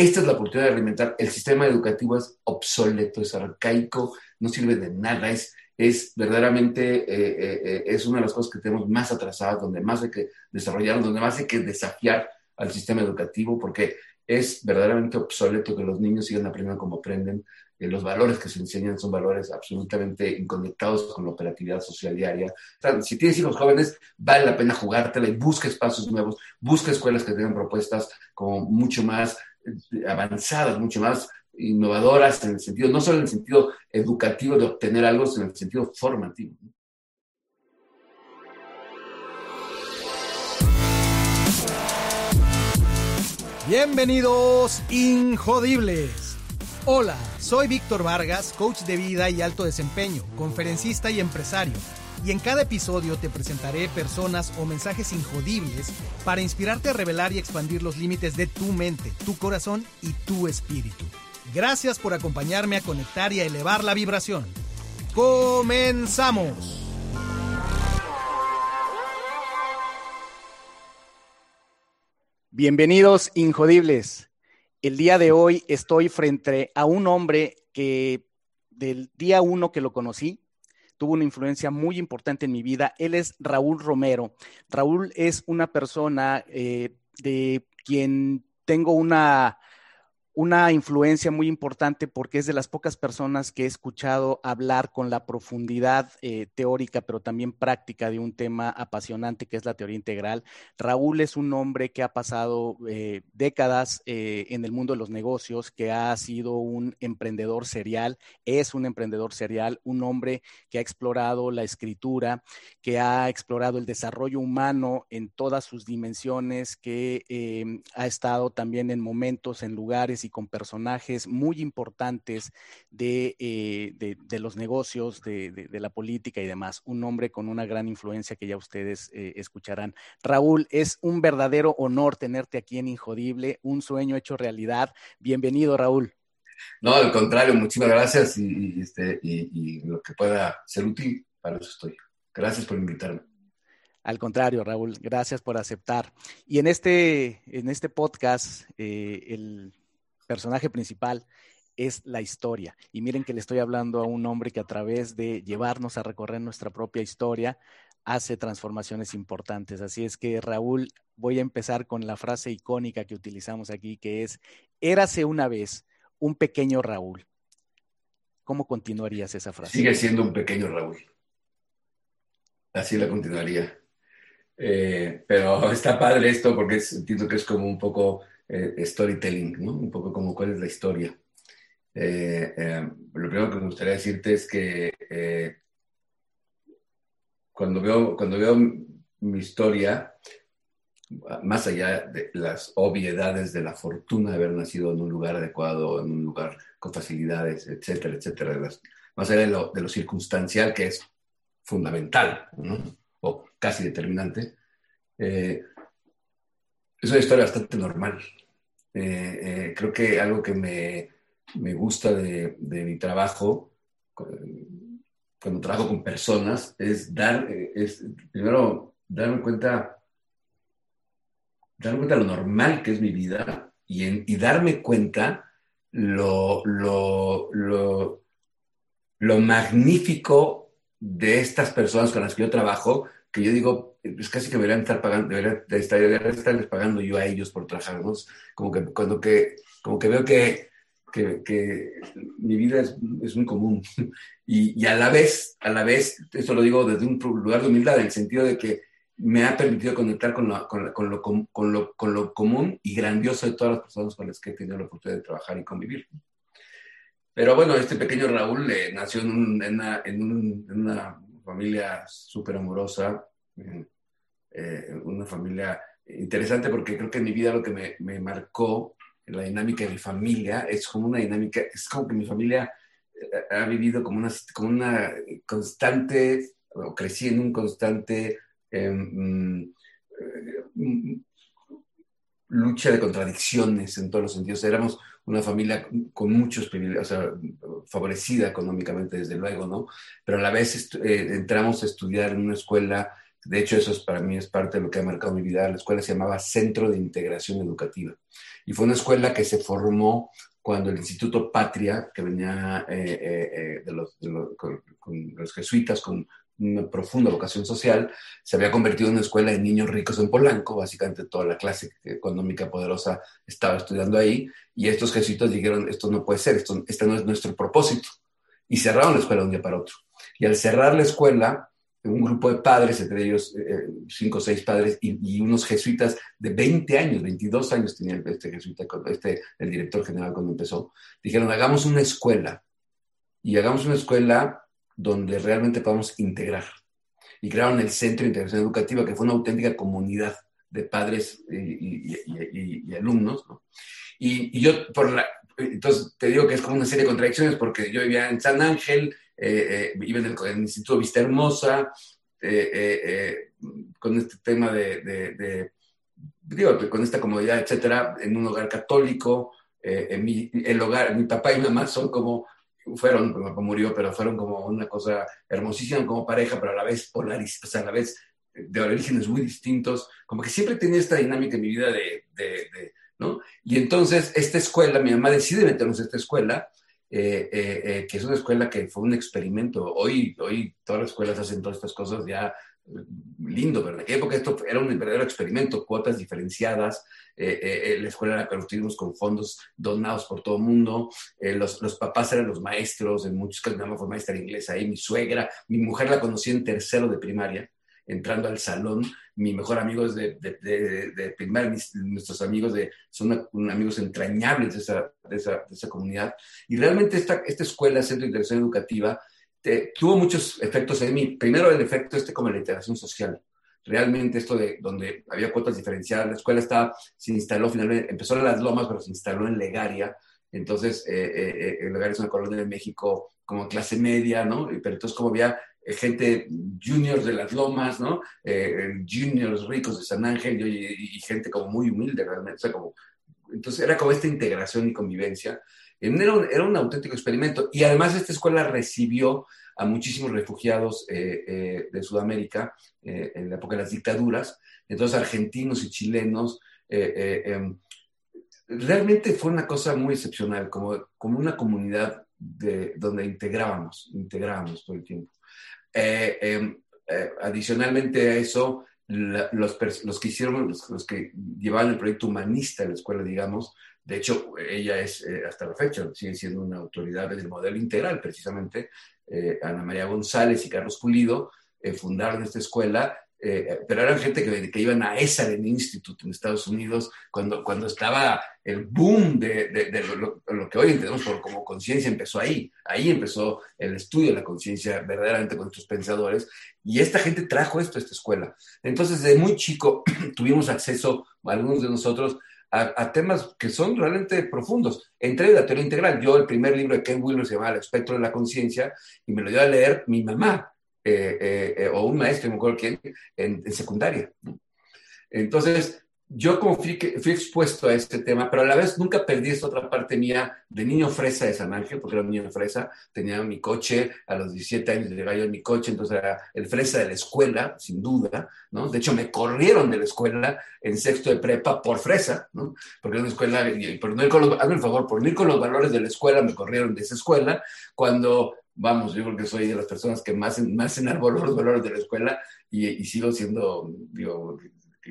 esta es la oportunidad de reinventar. El sistema educativo es obsoleto, es arcaico, no sirve de nada, es, es verdaderamente, eh, eh, eh, es una de las cosas que tenemos más atrasadas, donde más hay que desarrollar, donde más hay que desafiar al sistema educativo, porque es verdaderamente obsoleto que los niños sigan aprendiendo como aprenden. los valores que se enseñan son valores absolutamente inconectados con la operatividad social diaria. si tienes hijos jóvenes, vale la pena jugártela y busca espacios nuevos, busca escuelas que tengan propuestas como mucho más avanzadas, mucho más innovadoras en el sentido, no solo en el sentido educativo de obtener algo, sino en el sentido formativo. Bienvenidos, Injodibles. Hola, soy Víctor Vargas, coach de vida y alto desempeño, conferencista y empresario y en cada episodio te presentaré personas o mensajes injodibles para inspirarte a revelar y expandir los límites de tu mente, tu corazón y tu espíritu. Gracias por acompañarme a conectar y a elevar la vibración. ¡Comenzamos! Bienvenidos, Injodibles. El día de hoy estoy frente a un hombre que del día uno que lo conocí, tuvo una influencia muy importante en mi vida. Él es Raúl Romero. Raúl es una persona eh, de quien tengo una una influencia muy importante porque es de las pocas personas que he escuchado hablar con la profundidad eh, teórica, pero también práctica de un tema apasionante que es la teoría integral. Raúl es un hombre que ha pasado eh, décadas eh, en el mundo de los negocios, que ha sido un emprendedor serial, es un emprendedor serial, un hombre que ha explorado la escritura, que ha explorado el desarrollo humano en todas sus dimensiones, que ha estado también en momentos, en lugares, y con personajes muy importantes de, eh, los negocios, de, la política y demás. Un hombre con una gran influencia que ya ustedes eh, escucharán. Raúl, es un verdadero honor tenerte aquí en Injodible, un sueño hecho realidad. Bienvenido, Raúl. No, al contrario, muchísimas gracias y, este, y lo que pueda ser útil, para eso estoy. Gracias por invitarme. Al contrario, Raúl, gracias por aceptar. Y en este, en este podcast, eh, el personaje principal es la historia. Y miren que le estoy hablando a un hombre que a través de llevarnos a recorrer nuestra propia historia, hace transformaciones importantes. Así es que, Raúl, voy a empezar con la frase icónica que utilizamos aquí, que es, érase una vez un pequeño Raúl. ¿Cómo continuarías esa frase? Sigue siendo un pequeño Raúl. Así la continuaría. Eh, pero está padre esto porque entiendo que es como un poco eh, storytelling, ¿no? Un poco como cuál es la historia. Eh, eh, lo primero que me gustaría decirte es que cuando, veo, cuando veo mi historia, más allá de las obviedades de la fortuna de haber nacido en un lugar adecuado, en un lugar con facilidades, etcétera, etcétera, más allá de lo, circunstancial que es fundamental, o casi determinante, es una historia bastante normal. Eh, eh, creo que algo que me, me gusta de, de, mi trabajo, cuando trabajo con personas, es dar, eh, es primero darme cuenta, darme cuenta de lo normal que es mi vida y, y darme cuenta lo, lo, lo, lo magnífico de estas personas con las que yo trabajo, que yo digo, es casi que deberían estar pagando, deberían estar, estarles pagando yo a ellos por trabajar, ¿no? Como que, cuando que, como que veo que, que, que mi vida es, es muy común. Y, y, a la vez, a la vez, esto lo digo desde un lugar de humildad, en el sentido de que me ha permitido conectar con lo, con, con, lo, con, lo, con lo común y grandioso de todas las personas con las que he tenido la oportunidad de trabajar y convivir. Pero bueno, este pequeño Raúl eh, nació en, en, una, en, un, en, una, familia súper amorosa, eh, una familia interesante porque creo que en mi vida lo que me, me, marcó la dinámica de mi familia es como una dinámica, es como que mi familia eh, ha vivido como una, como una constante, o crecí en un constante em, mm, lucha de contradicciones en todos los sentidos. Éramos una familia con muchos privilegios, o sea, favorecida económicamente, desde luego, ¿no? Pero a la vez eh, entramos a estudiar en una escuela De hecho, eso es, para mí es parte de lo que ha marcado mi vida. La escuela se llamaba Centro de Integración Educativa. Y fue una escuela que se formó cuando el Instituto Patria, que venía eh, eh, eh, de, los, jesuitas, con una profunda vocación social, se había convertido en una escuela de niños ricos en Polanco, básicamente toda la clase económica poderosa estaba estudiando ahí, y estos jesuitas dijeron, esto no puede ser, esto, este no es nuestro propósito, y cerraron la escuela de un día para otro. Y al cerrar la escuela, un grupo de padres, entre ellos eh, cinco o seis padres y, unos jesuitas de 20 años, 22 años tenía este jesuita, este, el director general cuando empezó, dijeron, hagamos una escuela y hagamos una escuela donde realmente podamos integrar. Y crearon el Centro de Integración Educativa, que fue una auténtica comunidad de padres y, alumnos. Y, yo, por la, entonces te digo que es como una serie de contradicciones, porque yo vivía en San Ángel, eh, eh, en el, Instituto Vista Hermosa, eh, con este tema de, digo, con esta comodidad, etcétera, en un hogar católico. en mi, el hogar, mi papá y mamá son como, fueron, mi papá murió, pero fueron como una cosa hermosísima como pareja, pero a la vez polarizados, o sea, a la vez de orígenes muy distintos, como que siempre tenía esta dinámica en mi vida de, de ¿no? Y entonces esta escuela, mi mamá decide meternos a esta escuela, eh, eh, eh, que es una escuela que fue un experimento. Hoy, hoy todas las escuelas hacen todas estas cosas ya lindo, ¿verdad? En aquella esto era un verdadero experimento, cuotas diferenciadas, la escuela la construimos con fondos donados por todo el mundo, los, los, papás eran los maestros, en muchos casos mi mamá fue maestra inglesa ahí, mi suegra, mi mujer la conocí en tercero de primaria, entrando al salón, mi mejor amigo es de, de, primaria, nuestros amigos de, son amigos entrañables de esa, comunidad. Y realmente esta, esta escuela, Centro de Integración Educativa, tuvo muchos efectos en mí. Primero el efecto este como la integración social. Realmente esto de donde había cuotas diferenciadas, la escuela estaba, se instaló finalmente, empezó en Las Lomas, pero se instaló en Legaria. Entonces, eh, eh, eh Legaria es una colonia de México como clase media, ¿no? Pero entonces como había gente juniors de las lomas, ¿no? Eh, juniors ricos de San Ángel y, gente como muy humilde realmente. O sea, como, entonces era como esta integración y convivencia. Era un, era un auténtico experimento. Y además esta escuela recibió a muchísimos refugiados eh, de Sudamérica en la época de las dictaduras. Entonces argentinos y chilenos. Em, realmente fue una cosa muy excepcional, como, como una comunidad de, donde integrábamos, integrábamos todo el tiempo. Eh, em, eh, adicionalmente a eso, los, los, que hicieron, los, que llevaban el proyecto humanista en la escuela, digamos, de hecho, ella es, eh, hasta la fecha, sigue siendo una autoridad del modelo integral, precisamente, Ana María González y Carlos Pulido, fundaron esta escuela eh, pero eran gente que, que, iban a Esalen Institute en Estados Unidos cuando, cuando estaba el boom de, de, lo, que hoy entendemos por, como conciencia empezó ahí. Ahí empezó el estudio de la conciencia verdaderamente con nuestros pensadores y esta gente trajo esto a esta escuela. Entonces, desde muy chico tuvimos acceso, algunos de nosotros, a, temas que son realmente profundos. Entré la teoría integral. Yo, el primer libro de Ken Wilber se llama El espectro de la conciencia y me lo dio a leer mi mamá eh, eh, eh, o un maestro, no me acuerdo quién, en, secundaria. Entonces, yo como fui, fui, expuesto a este tema, pero a la vez nunca perdí esta otra parte mía de niño fresa de San Ángel, porque era un niño fresa, tenía mi coche, a los 17 años llegaba yo mi coche, entonces era el fresa de la escuela, sin duda, ¿no? De hecho, me corrieron de la escuela en sexto de prepa por fresa, ¿no? Porque era una escuela, por no ir con hazme el favor, por no ir con los valores de la escuela, me corrieron de esa escuela, cuando vamos, yo creo que soy de las personas que más, más enarboló los valores de la escuela y, sigo siendo, digo,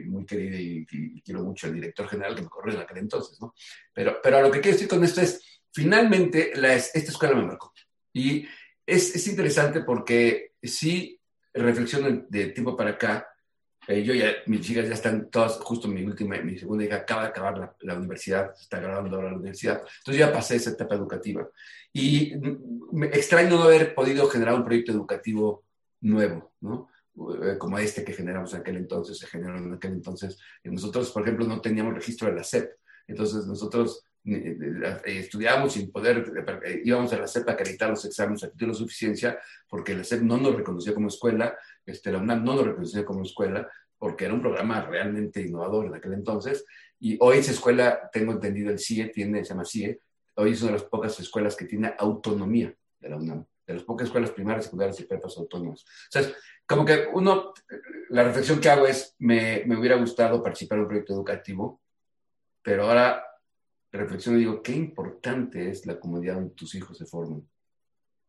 muy querido y, quiero mucho al director general que me corrió en aquel entonces, ¿no? Pero, pero lo que quiero decir con esto es, finalmente, la, esta escuela me marcó. Y es, es interesante porque sí reflexiono de tiempo para acá, eh, yo ya, mis chicas ya están todas, justo mi última, mi segunda hija acaba de acabar la, la universidad, está ahora la universidad, entonces ya pasé esa etapa educativa. Y me extraño no haber podido generar un proyecto educativo nuevo, ¿no? Eh, como este que generamos en aquel entonces, se generó en aquel entonces. Nosotros, por ejemplo, no teníamos registro de la SEP, entonces nosotros eh, estudiábamos sin poder, íbamos a la SEP a acreditar los exámenes a título de suficiencia, porque la SEP no nos reconocía como escuela, este, la UNAM no nos reconocía como escuela, porque era un programa realmente innovador en aquel entonces. Y hoy esa escuela, tengo entendido, el CIE tiene, se llama CIE, hoy es una de las pocas escuelas que tiene autonomía de la UNAM. de las pocas escuelas primarias, secundarias y prepas autónomas. O sea, como que uno, la reflexión que hago es, me, me hubiera gustado participar en un proyecto educativo, pero ahora reflexiono y digo, qué importante es la comunidad donde tus hijos se forman.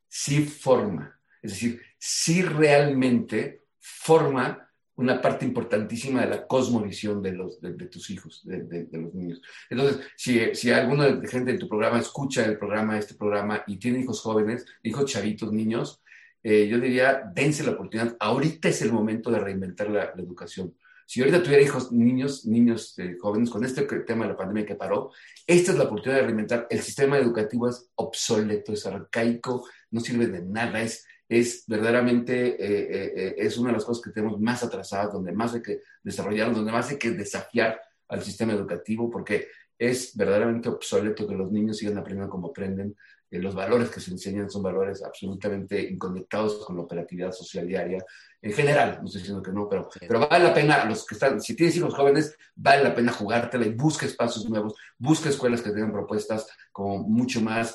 Sí forma, es decir, sí realmente forma una parte importantísima de la cosmovisión de, los, de, tus hijos, de, de, los niños. Entonces, si, si alguna gente de tu programa escucha el programa, este programa, y tiene hijos jóvenes, hijos chavitos, niños, eh, yo diría, dense la oportunidad. Ahorita es el momento de reinventar la, educación. Si ahorita tuviera hijos, niños, niños eh, jóvenes, con este tema de la pandemia que paró, esta es la oportunidad de reinventar. El sistema educativo es obsoleto, es arcaico, no sirve de nada, es es verdaderamente, eh, eh, es una de las cosas que tenemos más atrasadas, donde más hay que desarrollar, donde más hay que desafiar al sistema educativo, porque es verdaderamente obsoleto que los niños sigan aprendiendo como aprenden. Los valores que se enseñan son valores absolutamente inconectados con la operatividad social diaria. En general, no estoy diciendo que no, pero, pero vale la pena, los que están, si tienes hijos jóvenes, vale la pena jugártela y busca espacios nuevos, busca escuelas que tengan propuestas como mucho más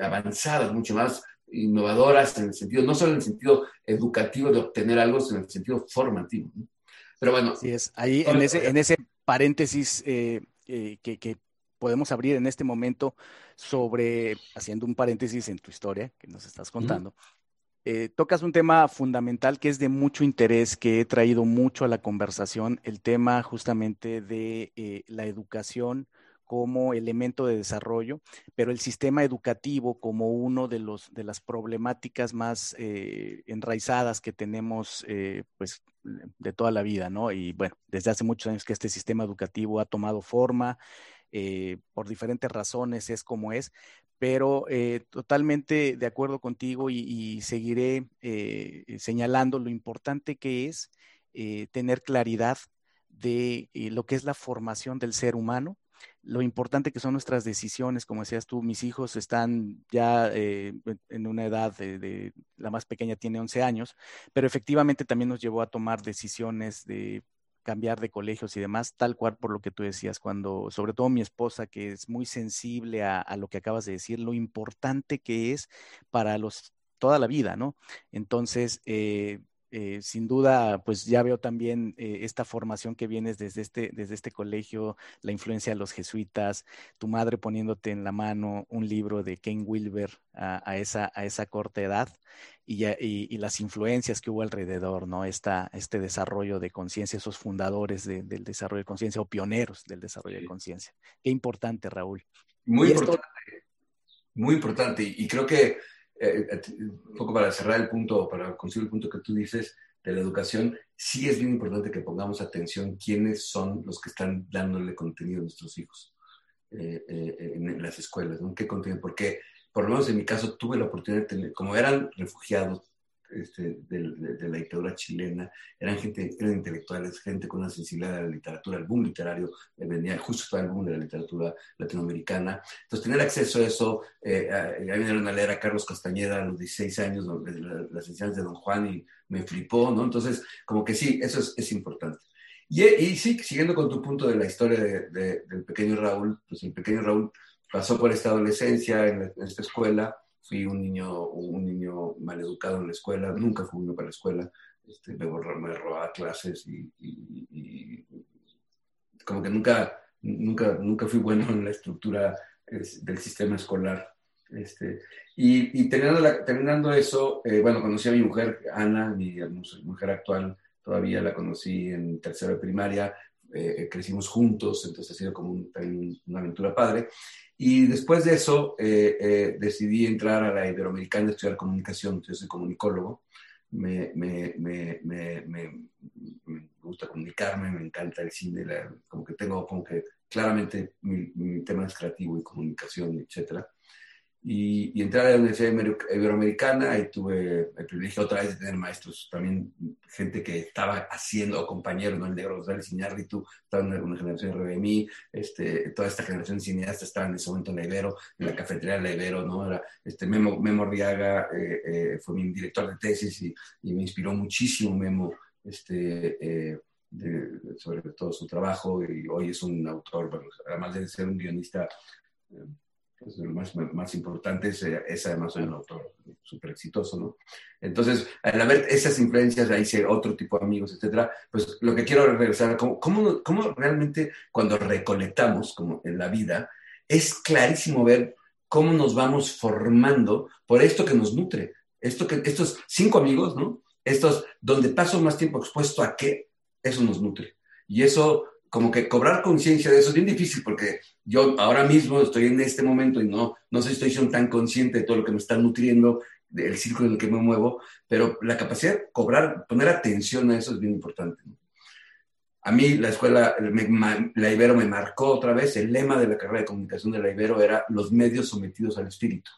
avanzadas, mucho más innovadoras en el sentido, no solo en el sentido educativo de obtener algo, sino en el sentido formativo. Pero bueno. Así es, ahí en ese, en ese paréntesis eh, eh, que, podemos abrir en este momento sobre, haciendo un paréntesis en tu historia que nos estás contando, eh, tocas un tema fundamental que es de mucho interés, que he traído mucho a la conversación, el tema justamente de la educación como elemento de desarrollo, pero el sistema educativo como uno de, los, de las problemáticas más eh, enraizadas que tenemos eh, pues, de toda la vida, ¿no? Y bueno, desde hace muchos años que este sistema educativo ha tomado forma, eh, por diferentes razones es como es, pero totalmente de acuerdo contigo y seguiré señalando lo importante que es tener claridad de lo que es la formación del ser humano, lo importante que son nuestras decisiones, como decías tú, mis hijos están ya eh, en una edad de, la más pequeña tiene 11 años, pero efectivamente también nos llevó a tomar decisiones de cambiar de colegios y demás, tal cual por lo que tú decías, cuando, sobre todo mi esposa, que es muy sensible a, lo que acabas de decir, lo importante que es para los toda la vida, ¿no? Entonces, eh, eh, sin duda, pues ya veo también eh, esta formación que vienes desde este, desde este colegio, la influencia de los jesuitas, tu madre poniéndote en la mano un libro de Ken Wilber a, esa, a esa corta edad y, y, las influencias que hubo alrededor, ¿no? Esta, este desarrollo de conciencia, esos fundadores del desarrollo de conciencia o pioneros del desarrollo de conciencia. Qué importante, Raúl. Muy importante. Muy importante. Y creo que eh, eh, un poco para cerrar el punto, para conseguir el punto que tú dices de la educación, sí es bien importante que pongamos atención quiénes son los que están dándole contenido a nuestros hijos eh, en, las escuelas, ¿no? ¿Qué contenido? Porque, por lo menos en mi caso, tuve la oportunidad de tener, como eran refugiados, este, de, la dictadura chilena, eran gente, eran intelectuales, gente con una sensibilidad de la literatura, el boom literario, eh, venía justo el boom de la literatura latinoamericana. Entonces, tener acceso a eso, eh, a, vinieron a leer a Carlos Castañeda a los 16 años, las enseñanzas de Don Juan, y me flipó, ¿no? Entonces, como que sí, eso es, es importante. Y, y, sí, siguiendo con tu punto de la historia de, del pequeño Raúl, pues el pequeño Raúl pasó por esta adolescencia en esta escuela, fui un niño, un niño mal educado en la escuela, nunca fui uno para la escuela, este, me, me robaba clases y, como que nunca, nunca, nunca fui bueno en la estructura del sistema escolar. Este, y, terminando, terminando, eso, eh, bueno, conocí a mi mujer, Ana, mi, mujer actual, todavía la conocí en tercera de primaria, eh, crecimos juntos, entonces ha sido como una aventura padre. Y después de eso eh, eh, decidí entrar a la Iberoamericana a estudiar comunicación, yo soy comunicólogo, me, me, me, me, gusta comunicarme, me encanta el cine, como que tengo como que claramente mi, mi tema es creativo y comunicación, etcétera. Y, entré a la Universidad Iberoamericana y tuve el privilegio otra vez de tener maestros, también gente que estaba haciendo, compañeros, ¿no? El negro González Iñárritu, estaba en una generación de mí, este, toda esta generación de cineastas estaba en ese momento en la Ibero, en la cafetería de la Ibero, ¿no? Era, este, Memo, Memo Riaga eh, eh, fue mi director de tesis y, y, me inspiró muchísimo Memo, este, eh, sobre todo su trabajo y hoy es un autor, bueno, además de ser un guionista es lo más, más importante, es, es, además un autor súper exitoso, ¿no? Entonces, al haber esas influencias, ahí sí, otro tipo de amigos, etcétera, pues lo que quiero regresar, ¿cómo, cómo, cómo realmente cuando recolectamos, como en la vida, es clarísimo ver cómo nos vamos formando por esto que nos nutre, esto que, estos cinco amigos, ¿no? Estos, donde paso más tiempo expuesto a qué, eso nos nutre. Y eso como que cobrar conciencia de eso es bien difícil porque yo ahora mismo estoy en este momento y no, no sé si estoy siendo tan consciente de todo lo que me está nutriendo, del círculo en el que me muevo, pero la capacidad de cobrar, poner atención a eso es bien importante. A mí la escuela, la Ibero me marcó otra vez, el lema de la carrera de comunicación de la Ibero era los medios sometidos al espíritu.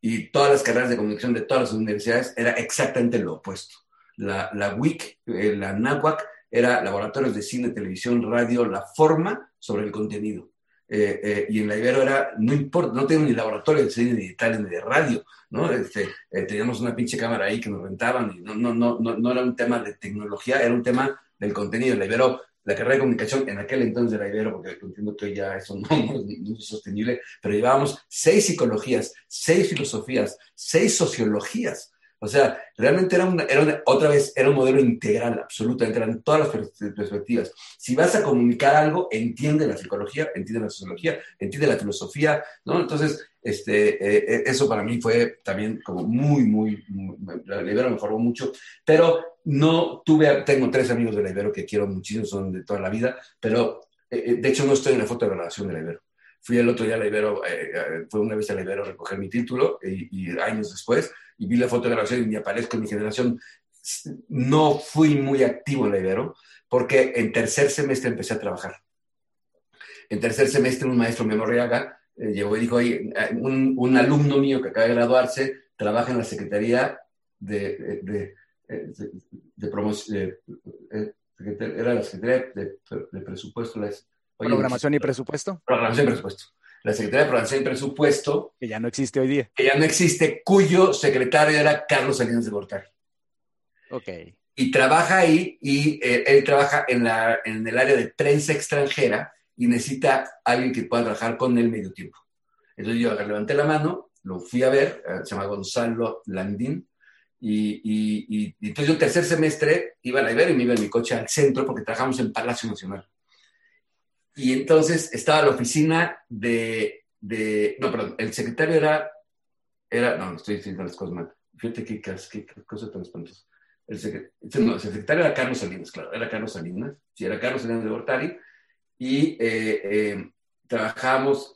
Y todas las carreras de comunicación de todas las universidades era exactamente lo opuesto. La, la WIC, eh, la NAWAC, era laboratorios de cine, televisión, radio, la forma sobre el contenido. Eh, eh, y en la Ibero era, no importa, no teníamos ni laboratorio de cine, ni de tal, ni de radio, ¿no? Este, eh, teníamos una pinche cámara ahí que nos rentaban y no, no, no, no, no era un tema de tecnología, era un tema del contenido. La Ibero, la carrera de comunicación en aquel entonces de Ibero, porque entiendo que ya eso no, no es sostenible, pero llevábamos seis psicologías, seis filosofías, seis sociologías o sea, realmente era, una, era otra vez, era un modelo integral, absolutamente, eran todas las perspectivas. Si vas a comunicar algo, entiende la psicología, entiende la sociología, entiende la filosofía, ¿no? Entonces, este, eh, eh, eso para mí fue también como muy, muy, la Ibero me formó mucho, pero no tuve, tengo tres amigos de la Ibero que quiero muchísimo, son de toda la vida, pero eh, de hecho no estoy en la foto de grabación de la Ibero. Fui el otro día a la Ibero, fue una vez a la Ibero a recoger mi título y, y años después y vi la fotografía y me aparezco en mi generación, no fui muy activo en la Ibero porque en tercer semestre empecé a trabajar. En tercer semestre un maestro Memoriaga eh, llegó y dijo, Oye, un, un, alumno mío que acaba de graduarse trabaja en la Secretaría de, de, de, promoción, era la Secretaría de, Presupuesto. Programación y Presupuesto. Programación y Presupuesto la Secretaría de Programación y Presupuesto. Que ya no existe hoy día. Que ya no existe, cuyo secretario era Carlos Salinas de Gortari. Ok. Y trabaja ahí, y eh, él trabaja en, la, en el área de prensa extranjera y necesita alguien que pueda trabajar con él medio tiempo. Entonces yo levanté la mano, lo fui a ver, eh, se llama Gonzalo Landín, y, y, y, entonces yo el tercer semestre iba a la Ibero y me iba en mi coche al centro porque trabajamos en Palacio Nacional. Y entonces estaba la oficina de, de, no, perdón, el secretario era, era, no, estoy diciendo las cosas mal. Fíjate qué, qué, cosa tan espantosa. El, no, el secretario era Carlos Salinas, claro, era Carlos Salinas, sí, era Carlos Salinas de Bortari, y eh, eh,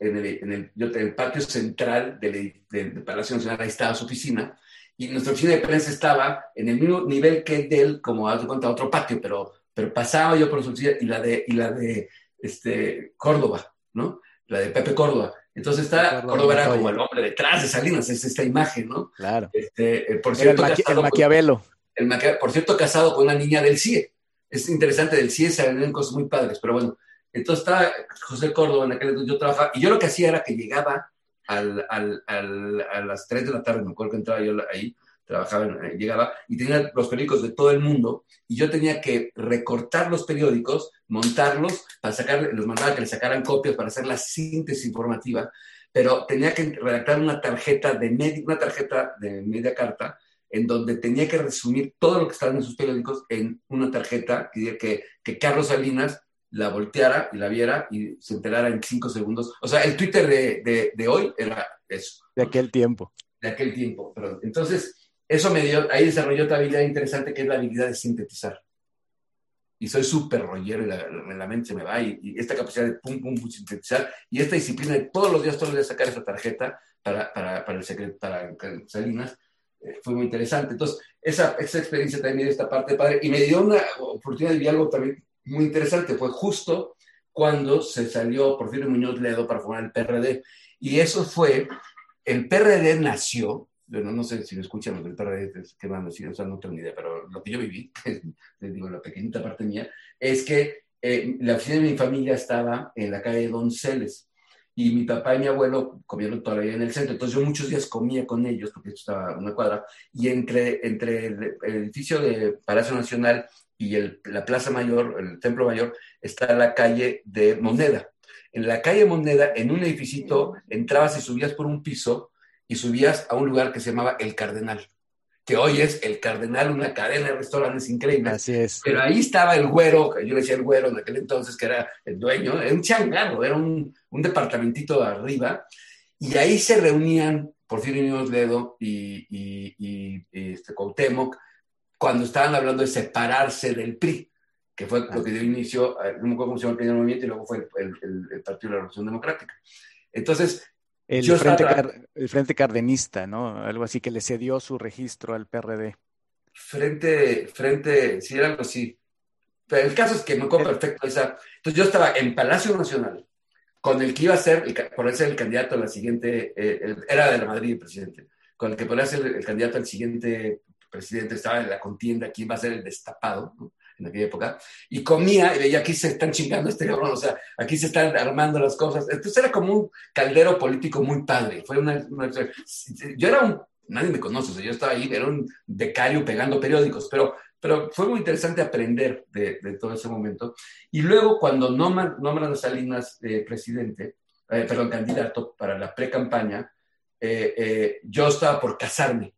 en el, en, el, en el patio central del, del, Palacio Nacional, ahí estaba su oficina, y nuestra oficina de prensa estaba en el mismo nivel que de él, como haz cuenta, otro patio, pero, pero pasaba yo por su oficina y la de, y la de este, Córdoba, ¿no? La de Pepe Córdoba. Entonces está, Córdoba, era como el hombre detrás de Salinas, es esta imagen, ¿no? Claro. Este, eh, por cierto, el, Maquiavelo. el por cierto, casado con una niña del CIE. Es interesante, del CIE se ven cosas muy padres, pero bueno. Entonces estaba José Córdoba en aquel entonces yo trabajaba, y yo lo que hacía era que llegaba al, al, al, a las 3 de la tarde, me acuerdo que entraba yo ahí, trabajaba, eh, llegaba y tenía los periódicos de todo el mundo y yo tenía que recortar los periódicos, montarlos para sacar, los mandaba que le sacaran copias para hacer la síntesis informativa, pero tenía que redactar una tarjeta de media, una tarjeta de media carta en donde tenía que resumir todo lo que estaba en sus periódicos en una tarjeta que, que, que Carlos Salinas la volteara y la viera y se enterara en cinco segundos. O sea, el Twitter de, de, de hoy era eso. De aquel tiempo. De aquel tiempo, perdón. Entonces, eso me dio, ahí desarrolló otra habilidad interesante que es la habilidad de sintetizar. Y soy súper rollero y la, mente se me va y, esta capacidad de pum, pum, pum, sintetizar y esta disciplina de todos los días, todos los días sacar esa tarjeta para, para, para el secreto, para Salinas, eh, fue muy interesante. Entonces, esa, esa experiencia también me dio esta parte padre y me dio una oportunidad de algo también muy interesante. Fue justo cuando se salió Porfirio Muñoz Ledo para formar el PRD. Y eso fue, el PRD nació bueno, no sé si lo escuchan los del PRD, qué van a decir, o sea, no tengo ni idea, pero lo que yo viví, les digo, la pequeñita parte mía, es que eh, la oficina de mi familia estaba en la calle Donceles y mi papá y mi abuelo comieron todavía en el centro, entonces yo muchos días comía con ellos, porque esto estaba una cuadra, y entre, entre el, edificio de Palacio Nacional y el, la Plaza Mayor, el Templo Mayor, está la calle de Moneda. en la calle Moneda, en un edificio, entrabas y subías por un piso y subías a un lugar que se llamaba El Cardenal, que hoy es El Cardenal, una cadena de restaurantes increíble. Así es. Pero ahí estaba el güero, yo le decía el güero en aquel entonces, que era el dueño, era un changarro, era un, un departamentito arriba, y ahí se reunían Porfirio Muñoz Ledo y, y, y, y este, Cuauhtémoc cuando estaban hablando de separarse del PRI que fue lo que dio inicio, no me acuerdo cómo se llama el primer movimiento, y luego fue el, el, el Partido de la Revolución Democrática. Entonces, el frente, car, el frente, Cardenista, ¿no? Algo así que le cedió su registro al PRD. Frente, frente, sí, algo así. Pero el caso es que me acuerdo perfecto esa. Entonces yo estaba en Palacio Nacional con el que iba a ser, el, por ser el candidato a la siguiente, eh, el, era de la Madrid el presidente, con el que podría ser el, el, candidato al siguiente presidente, estaba en la contienda, quién va a ser el destapado, ¿no? En aquella época, y comía y veía aquí se están chingando este cabrón, o sea, aquí se están armando las cosas. Entonces era como un caldero político muy padre. Fue una, una yo era un, nadie me conoce, o sea, yo estaba ahí, era un becario pegando periódicos, pero, pero fue muy interesante aprender de, de todo ese momento. Y luego cuando nombran, nombran a Salinas eh, presidente, eh, perdón, candidato para la pre-campaña, eh, yo estaba por casarme.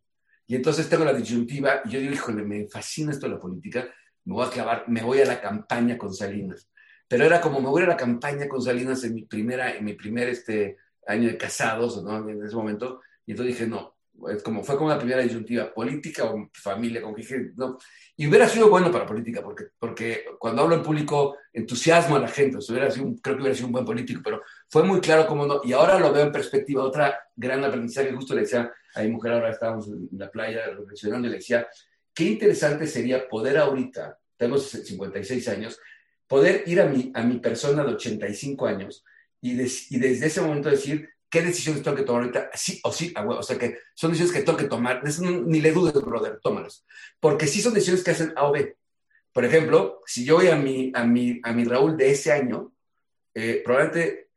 Y entonces tengo la disyuntiva y yo digo, híjole, me fascina esto de la política me voy a clavar, me voy a la campaña con Salinas. Pero era como me voy a la campaña con Salinas en mi primera, en mi primer este, año de casados, ¿no? En ese momento. Y entonces dije, no, es como, fue como la primera disyuntiva, política o familia, como que dije, no. Y hubiera sido bueno para política, porque, porque cuando hablo en público entusiasmo a la gente, o sea, hubiera sido, creo que hubiera sido un buen político, pero fue muy claro cómo no. Y ahora lo veo en perspectiva, otra gran aprendizaje, justo le decía a mi mujer, ahora estábamos en la playa reflexionando, le decía, qué interesante sería poder ahorita, tengo 56 años, poder ir a mi, a mi persona de 85 años y, des, y desde ese momento decir qué decisiones tengo que tomar ahorita, sí o sí, o sea que son decisiones que tengo que tomar, ni le dudes, brother, tómalas, porque sí son decisiones que hacen A o B. Por ejemplo, si yo voy a mi, a mi, a mi Raúl de ese año, eh, probablemente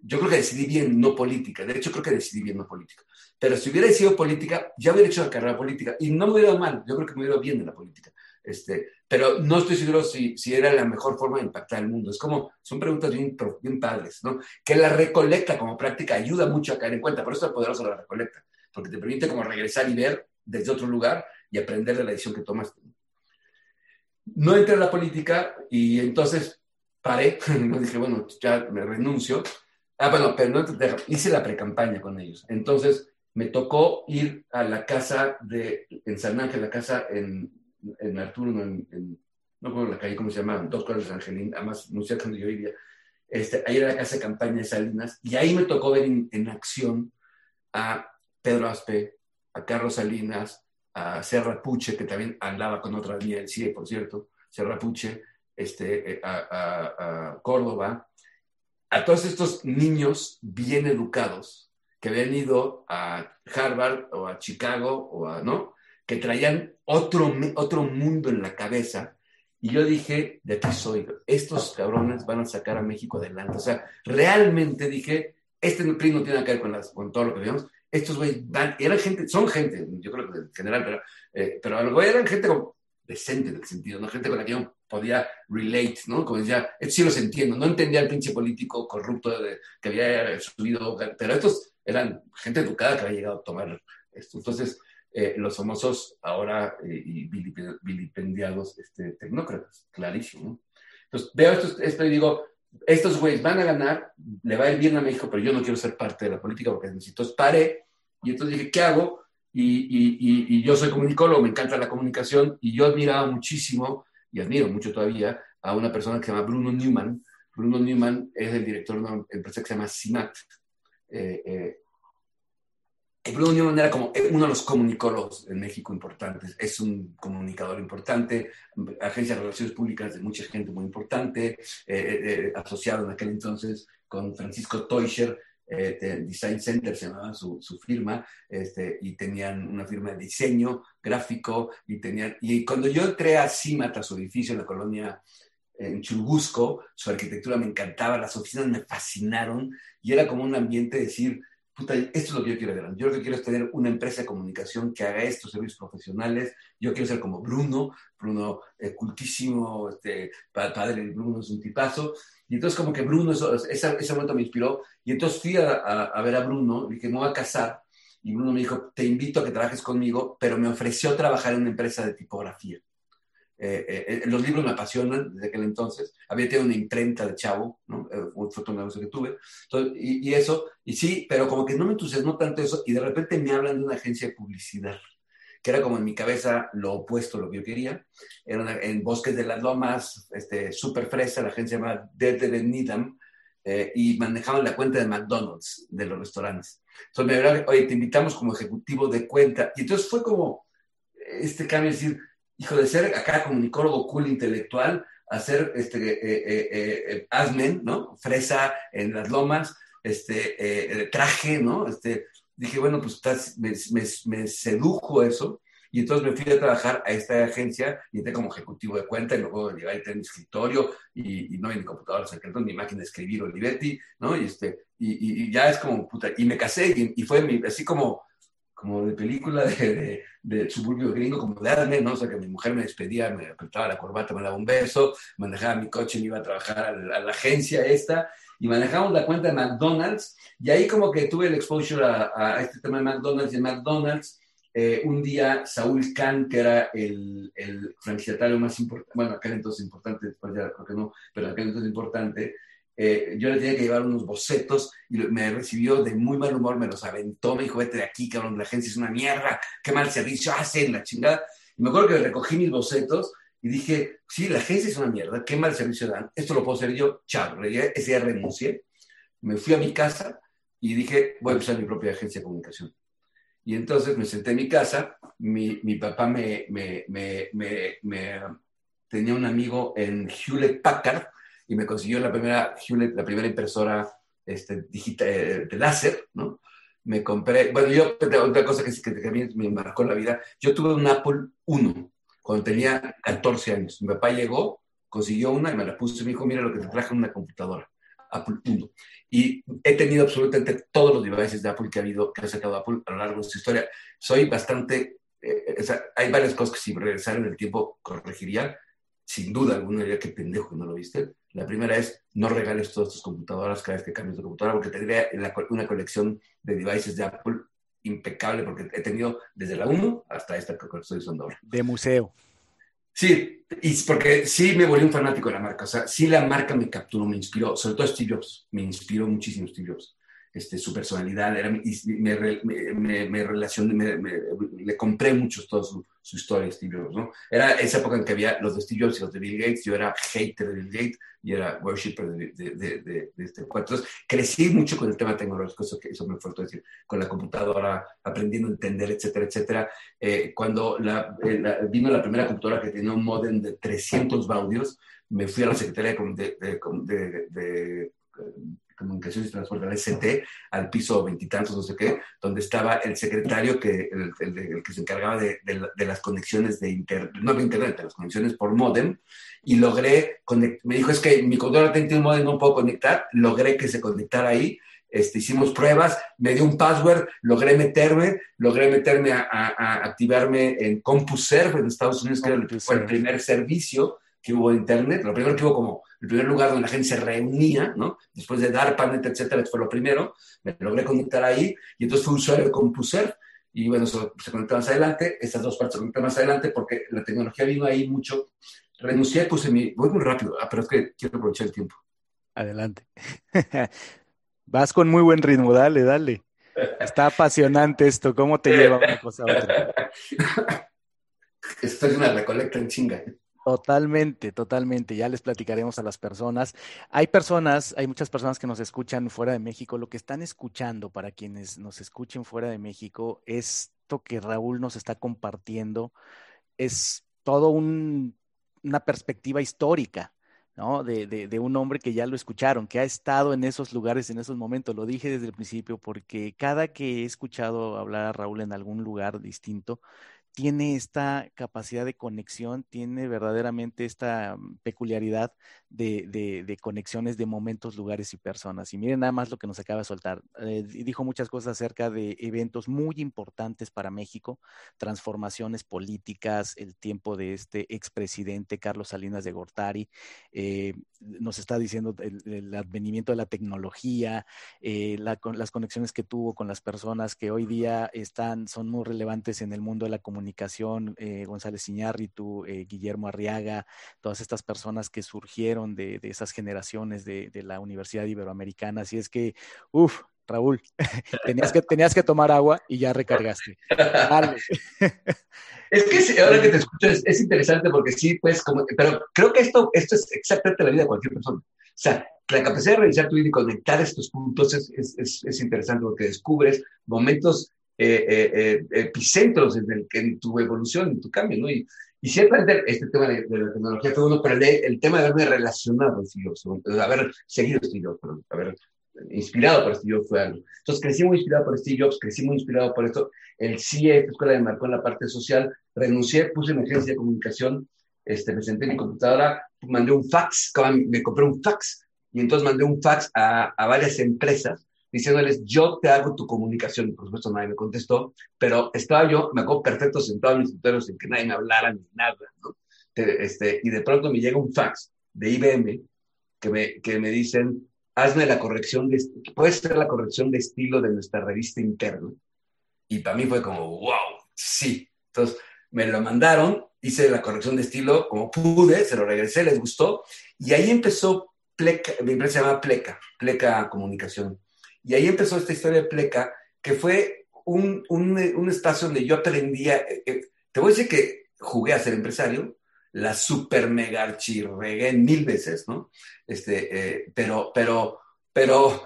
yo creo que decidí bien no política, de hecho creo que decidí bien no política. Pero si hubiera sido política, ya hubiera hecho la carrera política y no me hubiera ido mal, yo creo que me hubiera ido bien en la política. Este, pero no estoy seguro si, si era la mejor forma de impactar el mundo. Es como, son preguntas bien, bien padres, ¿no? Que la recolecta como práctica ayuda mucho a caer en cuenta, por eso es poderoso la recolecta, porque te permite como regresar y ver desde otro lugar y aprender de la decisión que tomaste. No entré en la política y entonces paré, no dije, bueno, ya me renuncio. Ah, bueno, pero no, hice la pre-campaña con ellos. Entonces, me tocó ir a la casa de, en San Ángel, la casa en, en Arturo, en, en, no recuerdo la calle, ¿cómo se llama? Dos cuadras de Angelín, además, no sé cuando yo vivía. Este, ahí era la casa de campaña de Salinas, y ahí me tocó ver en, en acción a Pedro Aspe, a Carlos Salinas, a Serra Puche, que también andaba con otra línea del CIE, por cierto, Serra Puche, este, a, a, a Córdoba, a todos estos niños bien educados, que habían ido a Harvard o a Chicago o a, ¿no? Que traían otro, otro mundo en la cabeza. Y yo dije, de aquí soy, estos cabrones van a sacar a México adelante. O sea, realmente dije, este PRI no tiene que ver con, las, con todo lo que vemos. Estos güeyes van, eran gente, son gente, yo creo que en general, pero, eh, pero eran gente decente en el sentido, ¿no? Gente con la que podía relate, ¿no? Como decía, sí los entiendo, no entendía el pinche político corrupto de, que había subido, pero estos eran gente educada que había llegado a tomar esto. Entonces, eh, los famosos ahora eh, y vilipendiados este, tecnócratas, clarísimo. Entonces, veo esto, esto y digo, estos güeyes van a ganar, le va a ir bien a México, pero yo no quiero ser parte de la política porque necesito. Paré y entonces dije, ¿qué hago? Y, y, y, y, yo soy comunicólogo, me encanta la comunicación y yo admiraba muchísimo y admiro mucho todavía a una persona que se llama Bruno Newman. Bruno Newman es el director de una empresa que se llama CIMAT, eh, eh, Bruno Newman era como uno de los comunicólogos en México importantes. Es un comunicador importante, agencia de relaciones públicas de mucha gente muy importante, eh, eh, asociado en aquel entonces con Francisco Teuscher, eh, Design Center se llamaba su, su firma, este, y tenían una firma de diseño gráfico, y tenían, y cuando yo entré a CIMAT, a su edificio en la colonia en Churubusco, su arquitectura me encantaba, las oficinas me fascinaron y era como un ambiente de decir, puta, esto es lo que yo quiero ver. Yo lo que quiero es tener una empresa de comunicación que haga estos servicios profesionales. Yo quiero ser como Bruno, Bruno eh, cultísimo, este, padre Bruno es un tipazo. Y entonces como que Bruno, eso, ese, ese momento me inspiró. Y entonces fui a, a, ver a Bruno, dije, me voy a casar. Y Bruno me dijo, te invito a que trabajes conmigo, pero me ofreció trabajar en una empresa de tipografía. Eh, eh, eh, los libros me apasionan desde aquel entonces. Había tenido una imprenta de chavo, ¿no? un fotógrafo que tuve. y, y, eso, y sí, pero como que no me entusiasmó tanto eso. Y de repente me hablan de una agencia de publicidad que era como en mi cabeza lo opuesto a lo que yo quería. Era en Bosques de las Lomas, este, súper fresa, la agencia se llama Dead de Needham, eh, y manejaban la cuenta de McDonald's, de los restaurantes. Entonces me dijeron, oye, te invitamos como ejecutivo de cuenta. Y entonces fue como este cambio, es decir, hijo de ser acá comunicólogo cool intelectual, a ser este, eh, eh, asmen, ¿no? Fresa en las lomas, este, traje, ¿no? Este, dije, bueno, pues me, me, sedujo eso. Y entonces me fui a trabajar a esta agencia y entré como ejecutivo de cuenta y luego llegar y tener mi escritorio y, no hay ni computadora secreto ni máquina de escribir Olivetti, ¿no? Y, este, y, ya es como, puta, y me casé y, fue mi, así como, como de película de, de, suburbio gringo, como de Adame, ¿no? O sea, que mi mujer me despedía, me apretaba la corbata, me daba un beso, manejaba mi coche, me iba a trabajar a la agencia esta y manejamos la cuenta de McDonald's y ahí como que tuve el exposure a, este tema de McDonald's y McDonald's. Eh, un día Saúl Kahn, que era el, el franquiciatario más importante, bueno, aquel entonces importante, después ya creo que no, pero aquel entonces importante, eh, yo le tenía que llevar unos bocetos y me recibió de muy mal humor, me los aventó, me dijo, vete de aquí, cabrón, la agencia es una mierda, qué mal servicio hacen, la chingada. Y me acuerdo que recogí mis bocetos y dije, sí, la agencia es una mierda, qué mal servicio dan, esto lo puedo hacer yo, chao, ese día renuncié, me fui a mi casa y dije, voy a empezar mi propia agencia de comunicación. Y entonces me senté en mi casa, mi, mi papá me, me, me, me, tenía un amigo en Hewlett Packard y me consiguió la primera Hewlett, la primera impresora este, digital, eh, de láser, ¿no? Me compré, bueno, yo, otra cosa que, que, que a mí me marcó la vida, yo tuve un Apple 1 cuando tenía 14 años. Mi papá llegó, consiguió una y me la puso y me dijo, mira lo que te traje en una computadora, Apple 1. Y he tenido absolutamente todos los devices de Apple que ha habido, que ha sacado Apple a lo largo de su historia. Soy bastante, eh, hay varias cosas que si regresar en el tiempo corregiría, sin duda alguna diría que pendejo que no lo viste. La primera es, no regales todas tus computadoras cada vez que cambies de computadora, porque tendría una colección de devices de Apple impecable porque he tenido desde la 1 hasta esta que estoy usando ahora. De museo. Sí, y porque sí me volví un fanático de la marca. O sea, sí la marca me capturó, me inspiró. Sobre todo Steve Jobs. Me inspiró muchísimo Steve Jobs este, su personalidad, era, me, me, me, relacioné, le compré mucho toda su, historia Steve Jobs, ¿no? Era esa época en que había los de Steve Jobs y los de Bill Gates, yo era hater de Bill Gates y era worshipper de, de, de, este Entonces, crecí mucho con el tema tecnológico, eso, que, eso me fue decir, con la computadora, aprendiendo a entender, etcétera, etcétera. Eh, cuando la, eh, vino la primera computadora que tenía un modem de 300 baudios, me fui a la Secretaría de, de Comunicaciones y Transporte, al ST, al piso veintitantos, no sé qué, donde estaba el secretario que, el, que se encargaba de, de, las conexiones de internet, no de internet, de las conexiones por modem, y logré, me dijo, es que mi computadora tiene un modem, no puedo conectar, logré que se conectara ahí, este, hicimos pruebas, me dio un password, logré meterme, logré meterme a, a, activarme en CompuServe en Estados Unidos, que era el, fue el primer servicio que hubo de Internet, lo primero que hubo como el primer lugar donde la gente se reunía, ¿no? Después de DARPANET, etcétera, fue lo primero, me logré conectar ahí y entonces fue usuario de CompuServe y bueno, se conectó más adelante, estas dos partes se conectaron más adelante porque la tecnología vino ahí mucho. Renuncié, puse mi, voy muy rápido, ah, pero es que quiero aprovechar el tiempo. Adelante. Vas con muy buen ritmo, dale, dale. Está apasionante esto, ¿cómo te lleva una cosa a otra? Esto es una recolecta en chinga. Totalmente, totalmente. Ya les platicaremos a las personas. Hay personas, hay muchas personas que nos escuchan fuera de México. Lo que están escuchando para quienes nos escuchen fuera de México, esto que Raúl nos está compartiendo es todo una perspectiva histórica, ¿no? De, de, un hombre que ya lo escucharon, que ha estado en esos lugares, en esos momentos. Lo dije desde el principio porque cada que he escuchado hablar a Raúl en algún lugar distinto, tiene esta capacidad de conexión, tiene verdaderamente esta mm, peculiaridad de, conexiones de momentos, lugares y personas. Y miren nada más lo que nos acaba de soltar. Eh, dijo muchas cosas acerca de eventos muy importantes para México, transformaciones políticas, el tiempo de este expresidente Carlos Salinas de Gortari. Eh, nos está diciendo el, advenimiento de la tecnología, eh, las conexiones que tuvo con las personas que hoy día están, son muy relevantes en el mundo de la comunicación, González Iñárritu, Guillermo Arriaga, todas estas personas que surgieron de, esas generaciones de, la Universidad Iberoamericana. Así es que, uff, Raúl, tenías que, tenías que tomar agua y ya recargaste. Es que ahora que te escucho es, interesante porque sí, pues, como, pero creo que esto, esto es exactamente la vida de cualquier persona. O sea, la capacidad de revisar tu vida y conectar estos puntos es, es, es interesante porque descubres momentos eh, eh, eh, epicentros en, el, en, tu evolución, en tu cambio, ¿no? Y, y ciertamente este tema de, la tecnología fue uno, pero el, tema de haberme relacionado con Steve Jobs, de haber seguido Steve Jobs, perdón, haber inspirado por Steve Jobs fue algo. Entonces crecí muy inspirado por Steve Jobs, crecí muy inspirado por esto. El CIE, la escuela me marcó en la parte social, renuncié, puse en agencia de comunicación, este, me senté en mi computadora, mandé un fax, me compré un fax, y entonces mandé un fax a, a varias empresas diciéndoles, yo te hago tu comunicación. Por supuesto, nadie me contestó, pero estaba yo, me acuerdo perfecto, sentado en mis escritorio sin que nadie me hablara ni nada, ¿no? Este, y de pronto me llega un fax de IBM que me, que me dicen, hazme la corrección, de, puedes hacer la corrección de estilo de nuestra revista interna. Y para mí fue como, wow, sí. Entonces, me lo mandaron, hice la corrección de estilo como pude, se lo regresé, les gustó, y ahí empezó Pleca, mi empresa se llama Pleca, Pleca Comunicación. Y ahí empezó esta historia de Pleca, que fue un, un, un espacio donde yo aprendía, eh, eh, te voy a decir que jugué a ser empresario, la super mega archirregué mil veces, ¿no? Este, eh, pero, pero, pero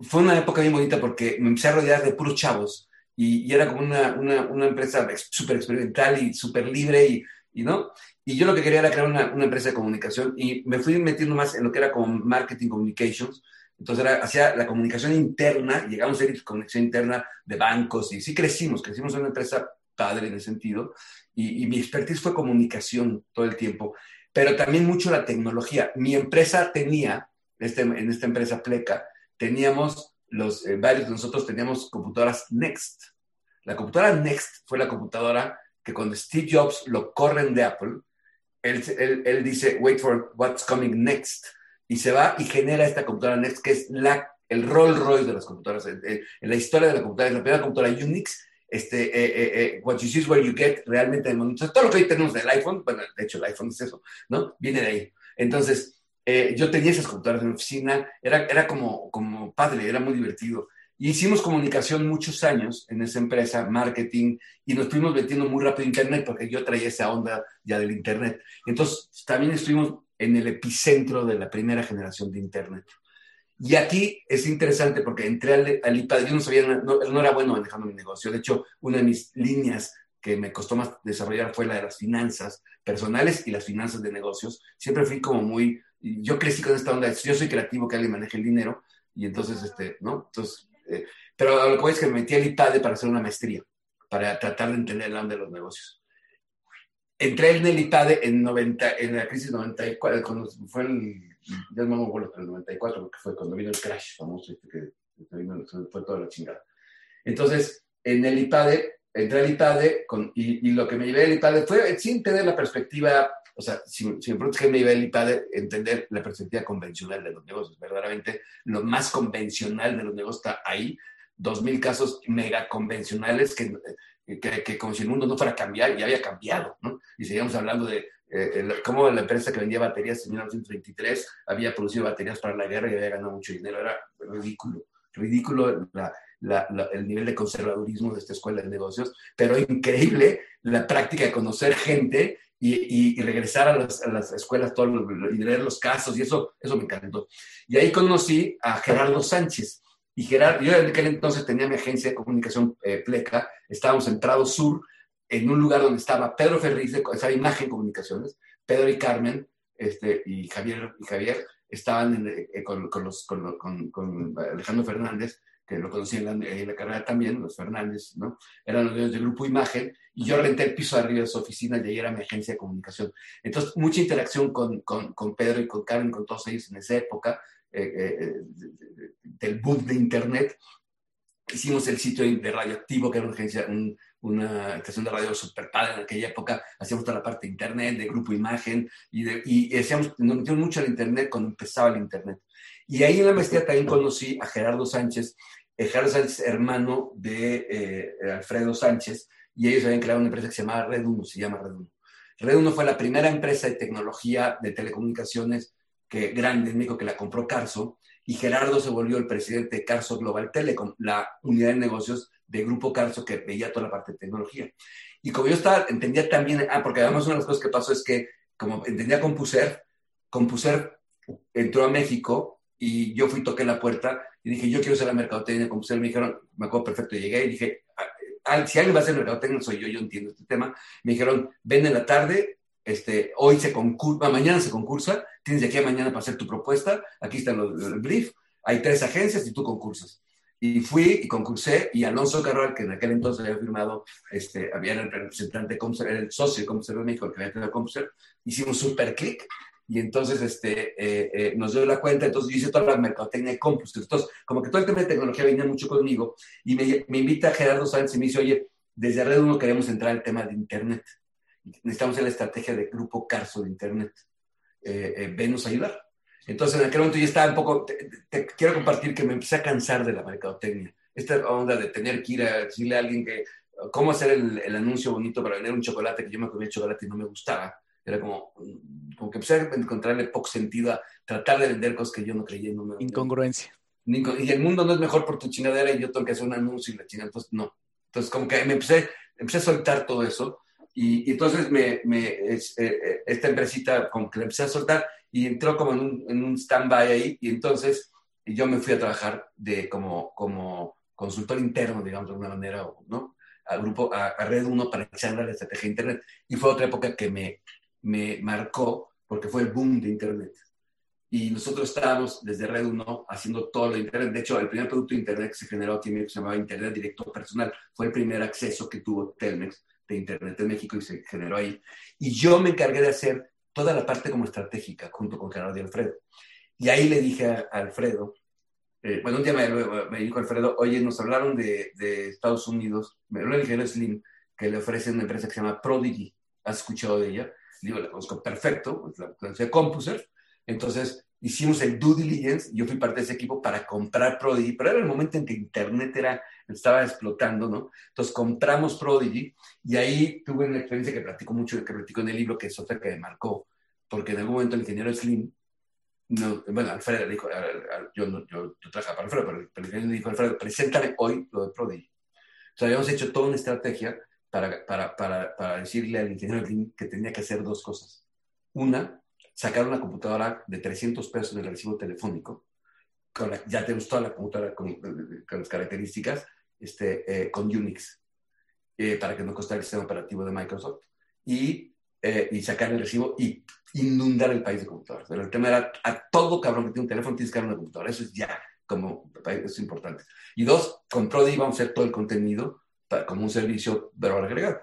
fue una época muy bonita porque me empecé a rodear de puros chavos y, y era como una, una, una empresa súper experimental y súper libre y, y, ¿no? Y yo lo que quería era crear una, una, empresa de comunicación y me fui metiendo más en lo que era como marketing communications entonces era, hacía la comunicación interna, llegamos a ser conexión interna de bancos y sí crecimos, crecimos en una empresa padre en ese sentido y, mi expertise fue comunicación todo el tiempo, pero también mucho la tecnología. Mi empresa tenía, este, en esta empresa Pleca, teníamos los, eh, varios de nosotros teníamos computadoras Next. La computadora Next fue la computadora que cuando Steve Jobs lo corren de Apple, él, él, él dice, wait for what's coming next y se va y genera esta computadora Next, que es la, el Rolls Royce de las computadoras. En, la historia de la computadora, es la primera computadora Unix, este, eh, eh, eh, what you see is where you get, realmente, todo lo que hoy tenemos del iPhone, bueno, de hecho el iPhone es eso, ¿no? Viene de ahí. Entonces, yo tenía esas computadoras en mi oficina, era, era como, como padre, era muy divertido. Y hicimos comunicación muchos años en esa empresa, marketing, y nos fuimos metiendo muy rápido Internet, porque yo traía esa onda ya del Internet. Entonces, también estuvimos en el epicentro de la primera generación de Internet. Y aquí es interesante porque entré al, al IPAD, yo no sabía, no, era bueno manejando mi negocio. De hecho, una de mis líneas que me costó más desarrollar fue la de las finanzas personales y las finanzas de negocios. Siempre fui como muy, yo crecí con esta onda, yo soy creativo, que alguien maneje el dinero, y entonces, este, ¿no? Entonces, eh, pero lo que voy es que me metí al IPAD para hacer una maestría, para tratar de entender la onda de los negocios entré en el ITADE en, 90, en la crisis 94, cuando fue el, ya no me el 94, porque fue cuando vino el crash famoso, este que, fue toda la chingada. Entonces, en el IPADE, entré al IPADE con, y, lo que me llevé al IPADE fue sin tener la perspectiva, o sea, si, si me preguntas qué me llevé al IPADE, entender la perspectiva convencional de los negocios. Verdaderamente, lo más convencional de los negocios está ahí. 2.000 casos mega convencionales que que, como si el mundo no fuera a cambiar, ya había cambiado, ¿no? Y seguíamos hablando de eh, cómo la empresa que vendía baterías en 1923 había producido baterías para la guerra y había ganado mucho dinero. Era ridículo, ridículo el nivel de conservadurismo de esta escuela de negocios, pero increíble la práctica de conocer gente y, regresar a las, a las escuelas todo, y leer los casos, y eso, eso me encantó. Y ahí conocí a Gerardo Sánchez y Gerardo, yo en aquel entonces tenía mi agencia de comunicación eh, Pleca, estábamos en Prado Sur, en un lugar donde estaba Pedro Ferriz, de, esa Imagen Comunicaciones, Pedro y Carmen, este, y Javier, y Javier estaban eh, con, con, los, con, con, Alejandro Fernández, que lo conocí en la, carrera también, los Fernández, ¿no? Eran los dueños del grupo Imagen, y yo renté el piso arriba de su oficina y ahí era mi agencia de comunicación. Entonces, mucha interacción con, Pedro y con Karen, con todos ellos en esa época, eh, eh, del boom de Internet. Hicimos el sitio de Radioactivo, que era una una estación de radio super padre en aquella época. Hacíamos toda la parte de Internet, de grupo Imagen, y, de, y decíamos, nos metimos mucho al Internet cuando empezaba el Internet. Y ahí en la maestría también conocí a Gerardo Sánchez, Gerardo Sánchez, hermano de eh, Alfredo Sánchez, y ellos habían creado una empresa que se llamaba Red Uno, se llama Red Uno. Red Uno fue la primera empresa de tecnología de telecomunicaciones que, grande en México que la compró Carso, y Gerardo se volvió el presidente de Carso Global Telecom, la unidad de negocios de Grupo Carso que veía toda la parte de tecnología. Y como yo estaba, entendía también, ah, porque además una de las cosas que pasó es que, como entendía Compuser, Compuser entró a México y yo fui, toqué la puerta y dije, yo quiero ser la mercadotecnia como ustedes me dijeron, me acuerdo perfecto, llegué y dije, ah, ah, si alguien va a ser mercadotecnia soy yo, yo entiendo este tema. Me dijeron, ven en la tarde, este, hoy se concursa, mañana se concursa, tienes de aquí a mañana para hacer tu propuesta, aquí está el brief, hay tres agencias y tú concursas. Y fui y concursé y Alonso Carral, que en aquel entonces había firmado, este, había el representante de era el socio de Compuser de México, que había tenido Compuser, hicimos super clic y entonces este, eh, eh, nos dio la cuenta, entonces yo hice toda la mercadotecnia de Compus. Entonces, como que todo el tema de tecnología venía mucho conmigo y me, me invita Gerardo Sánchez y me dice, oye, desde Red 1 queremos entrar al tema de Internet. Necesitamos en la estrategia de Grupo Carso de Internet. Eh, eh venos a ayudar. Entonces, en aquel momento yo estaba un poco, te, quiero compartir que me empecé a cansar de la mercadotecnia. Esta onda de tener que ir a decirle a alguien que, cómo hacer el, el anuncio bonito para vender un chocolate, que yo me comía chocolate y no me gustaba era como, como que empecé a encontrarle poco sentido a tratar de vender cosas que yo no creía. No Incongruencia. Y el mundo no es mejor por tu chingadera y yo tengo que hacer un anuncio y la chingada, entonces no. Entonces como que me empecé, empecé a soltar todo eso y, entonces me, me eh, eh, esta empresita como que la empecé a soltar y entró como en un, en un stand-by ahí y entonces yo me fui a trabajar de como, como consultor interno, digamos, de alguna manera, ¿no? Al grupo, a, Red 1 para echar la estrategia de Internet. Y fue otra época que me, me marcó porque fue el boom de Internet. Y nosotros estábamos desde Red 1 haciendo todo lo de Internet. De hecho, el primer producto de Internet que se generó aquí se llamaba Internet Directo Personal. Fue el primer acceso que tuvo Telmex de Internet en México y se generó ahí. Y yo me encargué de hacer toda la parte como estratégica junto con Gerardo y Alfredo. Y ahí le dije a, Alfredo, eh, bueno, un día me, dijo Alfredo, oye, nos hablaron de, Estados Unidos, me lo dije a Slim, que le ofrecen una empresa que se llama Prodigy. ¿Has escuchado de ella? digo, la conozco perfecto, la conocía Compuser, entonces hicimos el due diligence, yo fui parte de ese equipo para comprar Prodigy, pero era el momento en que Internet era, estaba explotando, ¿no? Entonces compramos Prodigy y ahí tuve una experiencia que platico mucho, que platico en el libro, que es otra que me marcó, porque en algún momento el ingeniero Slim, no, bueno, Alfredo dijo, yo, yo, yo trabajaba para Alfredo, pero el ingeniero dijo, Alfredo, preséntame hoy lo de Prodigy. Entonces habíamos hecho toda una estrategia para, para, para, para decirle al ingeniero que tenía que hacer dos cosas. Una, sacar una computadora de 300 pesos en el recibo telefónico, con ya tenemos toda la computadora con, las características, este, eh, con Unix, eh, para que no costara el sistema operativo de Microsoft, y, eh, y sacar el recibo y inundar el país de computadoras. Pero el tema era, a todo cabrón que tiene un teléfono tienes que dar una computadora, eso es ya, como, es importante. Y dos, con Prodi vamos a hacer todo el contenido como un servicio de valor agregado.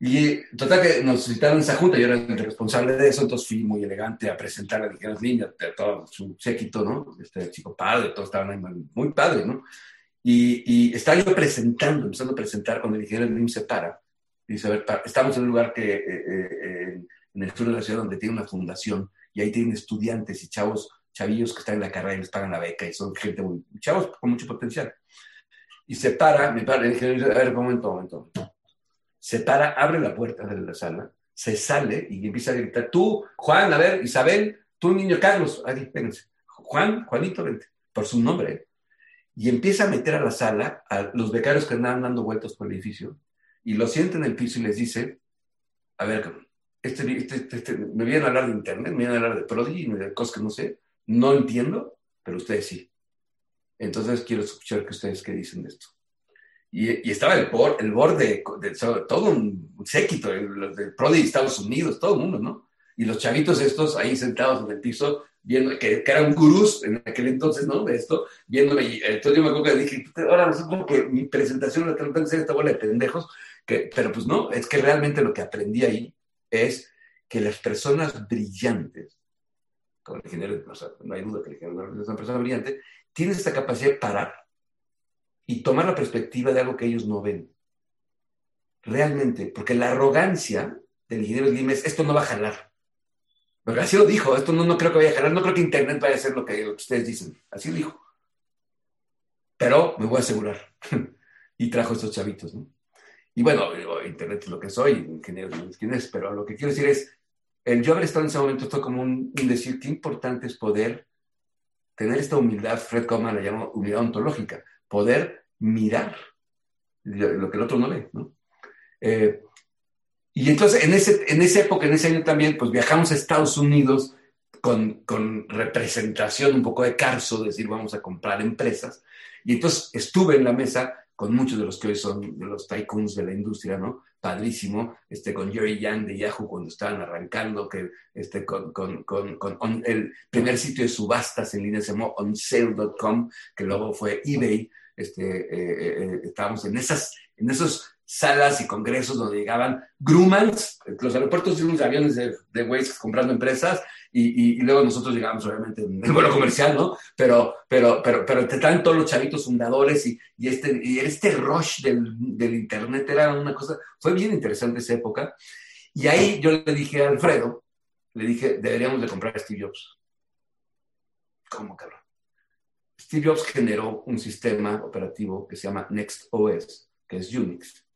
Y total que nos citaron esa junta, yo era el responsable de eso, entonces fui muy elegante a presentar a las niñas, todo su séquito, ¿no? Este chico padre, todos estaban ahí muy padre, ¿no? Y, y estaba yo presentando, empezando a presentar cuando el ingeniero NIM se para. Y dice, a ver, estamos en un lugar que, eh, eh, en el sur de la ciudad donde tiene una fundación y ahí tienen estudiantes y chavos, chavillos que están en la carrera y les pagan la beca y son gente muy, chavos con mucho potencial y se para, me para, dije, a ver, momento, momento. Se para, abre la puerta de la sala, se sale y empieza a gritar, tú, Juan, a ver, Isabel, tú, niño Carlos, ahí, espérense, Juan, Juanito, vente, por su nombre. Y empieza a meter a la sala a los becarios que andaban dando vueltas por el edificio y lo sienta en el piso y les dice, a ver, este, este, este, este me vienen a hablar de internet, me vienen a hablar de Prodigy, de cosas que no sé, no entiendo, pero ustedes sí. Entonces quiero escuchar que ustedes qué dicen de esto. Y, estaba el, board, el borde de, todo un séquito, los de de Estados Unidos, todo el mundo, ¿no? Y los chavitos estos ahí sentados en el piso, viendo, que, que eran gurús en aquel entonces, ¿no? De esto, viéndome, y entonces yo me acuerdo que dije, ahora resulta que mi presentación de de ser esta bola de pendejos, pero pues no, es que realmente lo que aprendí ahí es que las personas brillantes, como el ingeniero, o sea, no hay duda que el ingeniero es una persona brillante, tienen esta capacidad de parar y tomar la perspectiva de algo que ellos no ven. Realmente, porque la arrogancia del ingeniero Slim es, esto no va a jalar. Así lo dijo, esto no, no creo que vaya a jalar, no creo que Internet vaya a hacer lo que ustedes dicen. Así lo dijo. Pero me voy a asegurar. y trajo estos chavitos, ¿no? Y bueno, Internet es lo que soy, ingeniero quién es, pero lo que quiero decir es, el yo haber estado en ese momento fue como un, decir qué importante es poder tener esta humildad, Fred Kaufman la llama humildad ontológica, poder mirar lo que el otro no ve, ¿no? Eh, y entonces, en, ese, en esa época, en ese año también, pues viajamos a Estados Unidos con, con representación un poco de Carso, decir, vamos a comprar empresas. Y entonces estuve en la mesa con muchos de los que hoy son los tycoons de la industria, ¿no? Padrísimo, este, con Jerry Yang de Yahoo cuando estaban arrancando, que este, con, con, con, el primer sitio de subastas en línea se llamó onsale.com, que luego fue eBay. Este, eh, eh, eh, estábamos en, esas, en esos salas y congresos donde llegaban Grumans, los aeropuertos y unos aviones de, de comprando empresas, y, y, luego nosotros llegamos obviamente en el vuelo comercial, ¿no? Pero, pero, pero, pero te traen todos los chavitos fundadores y, y este, este rush del, del, Internet era una cosa, fue bien interesante esa época. Y ahí yo le dije a Alfredo, le dije, deberíamos de comprar Steve Jobs. ¿Cómo, cabrón? Steve Jobs generó un sistema operativo que se llama Next OS, que es Unix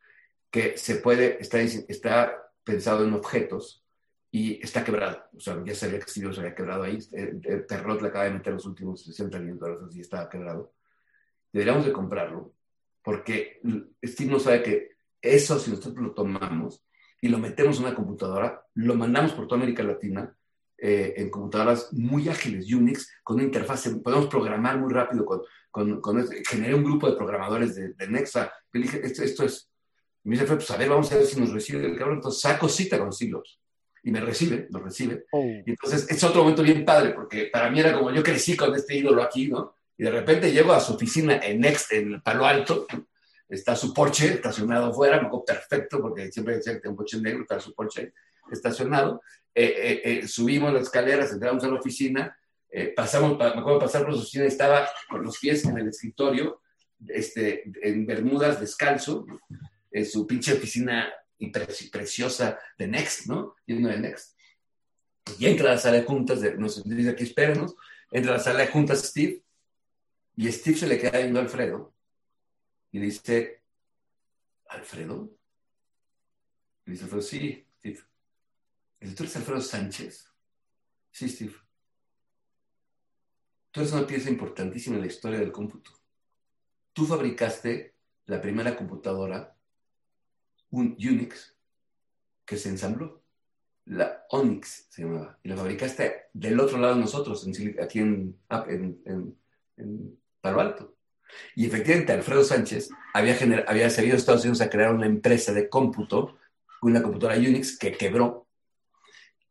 que se puede, está, está pensado en objetos y está quebrado. O sea, ya sabía que Steve se había quebrado ahí. El, Perrot le acaba de meter los últimos 60 millones de dólares y estaba quebrado. Deberíamos de comprarlo porque Steve no sabe que eso, si nosotros lo tomamos y lo metemos en una computadora, lo mandamos por toda América Latina eh, en computadoras muy ágiles, Unix, con una interfaz, podemos programar muy rápido con, con, con generé un grupo de programadores de, de Nexa. Dije, esto, esto es y me dice, pues a ver, vamos a ver si nos recibe el cabrón. Entonces saco cita con Silos. Y me recibe, lo recibe. Oh. Y entonces es otro momento bien padre, porque para mí era como yo crecí con este ídolo aquí, ¿no? Y de repente llego a su oficina en Next, en Palo Alto. Está su Porsche estacionado afuera, me acuerdo perfecto, porque siempre decía que tengo un coche negro, está su Porsche estacionado. Eh, eh, eh, subimos las escaleras, entramos a la oficina, pasamos, me acuerdo pasar por su oficina, estaba con los pies en el escritorio, este, en Bermudas, descalzo, en su pinche oficina preciosa de Next, ¿no? Uno de Next. Y entra a la sala de juntas, de, nos dice aquí, espérenos, entra a la sala de juntas Steve, y Steve se le queda viendo a Alfredo, y dice, ¿Alfredo? Y dice Alfredo, sí, Steve. ¿tú Alfredo Sánchez? Sí, Steve. Tú eres una pieza importantísima en la historia del cómputo. Tú fabricaste la primera computadora un Unix que se ensambló. La Onyx se llamaba. Y la fabricaste del otro lado de nosotros, aquí en, en, en, Palo Alto. Y efectivamente, Alfredo Sánchez había, había salido a Estados Unidos a crear una empresa de cómputo, una computadora Unix que quebró.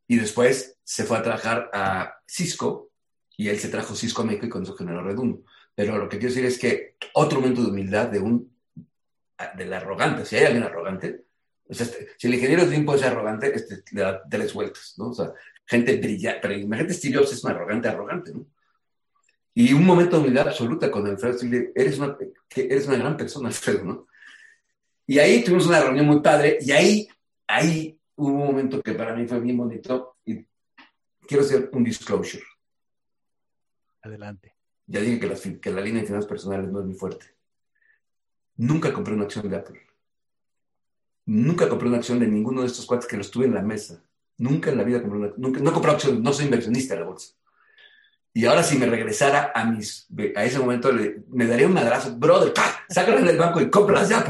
Y después se fue a trabajar a Cisco y él se trajo Cisco a México y con eso generó Reduno. Pero lo que quiero decir es que otro momento de humildad de un del arrogante. Si hay alguien arrogante, este, si el ingeniero Slim puede ser arrogante, este, le da tres vueltas, ¿no? O sea, gente brillante, pero imagínate Steve Jobs es un arrogante, arrogante, ¿no? Y un momento de humildad absoluta con Alfredo eres una, eres una gran persona, Alfredo, ¿no? Y ahí tuvimos una reunión muy padre, y ahí, ahí hubo un momento que para mí fue bien bonito, y quiero hacer un disclosure. Adelante. Ya dije que la, que la línea de finanzas personales no es muy fuerte. Nunca compré una acción de Apple. Nunca compré una acción de ninguno de estos cuates que los tuve en la mesa. Nunca en la vida compré una nunca, no compré acciones, no soy inversionista en la bolsa. Y ahora si me regresara a mis a ese momento me daría un madrazo, brother, sácala del banco y cómpralas ya,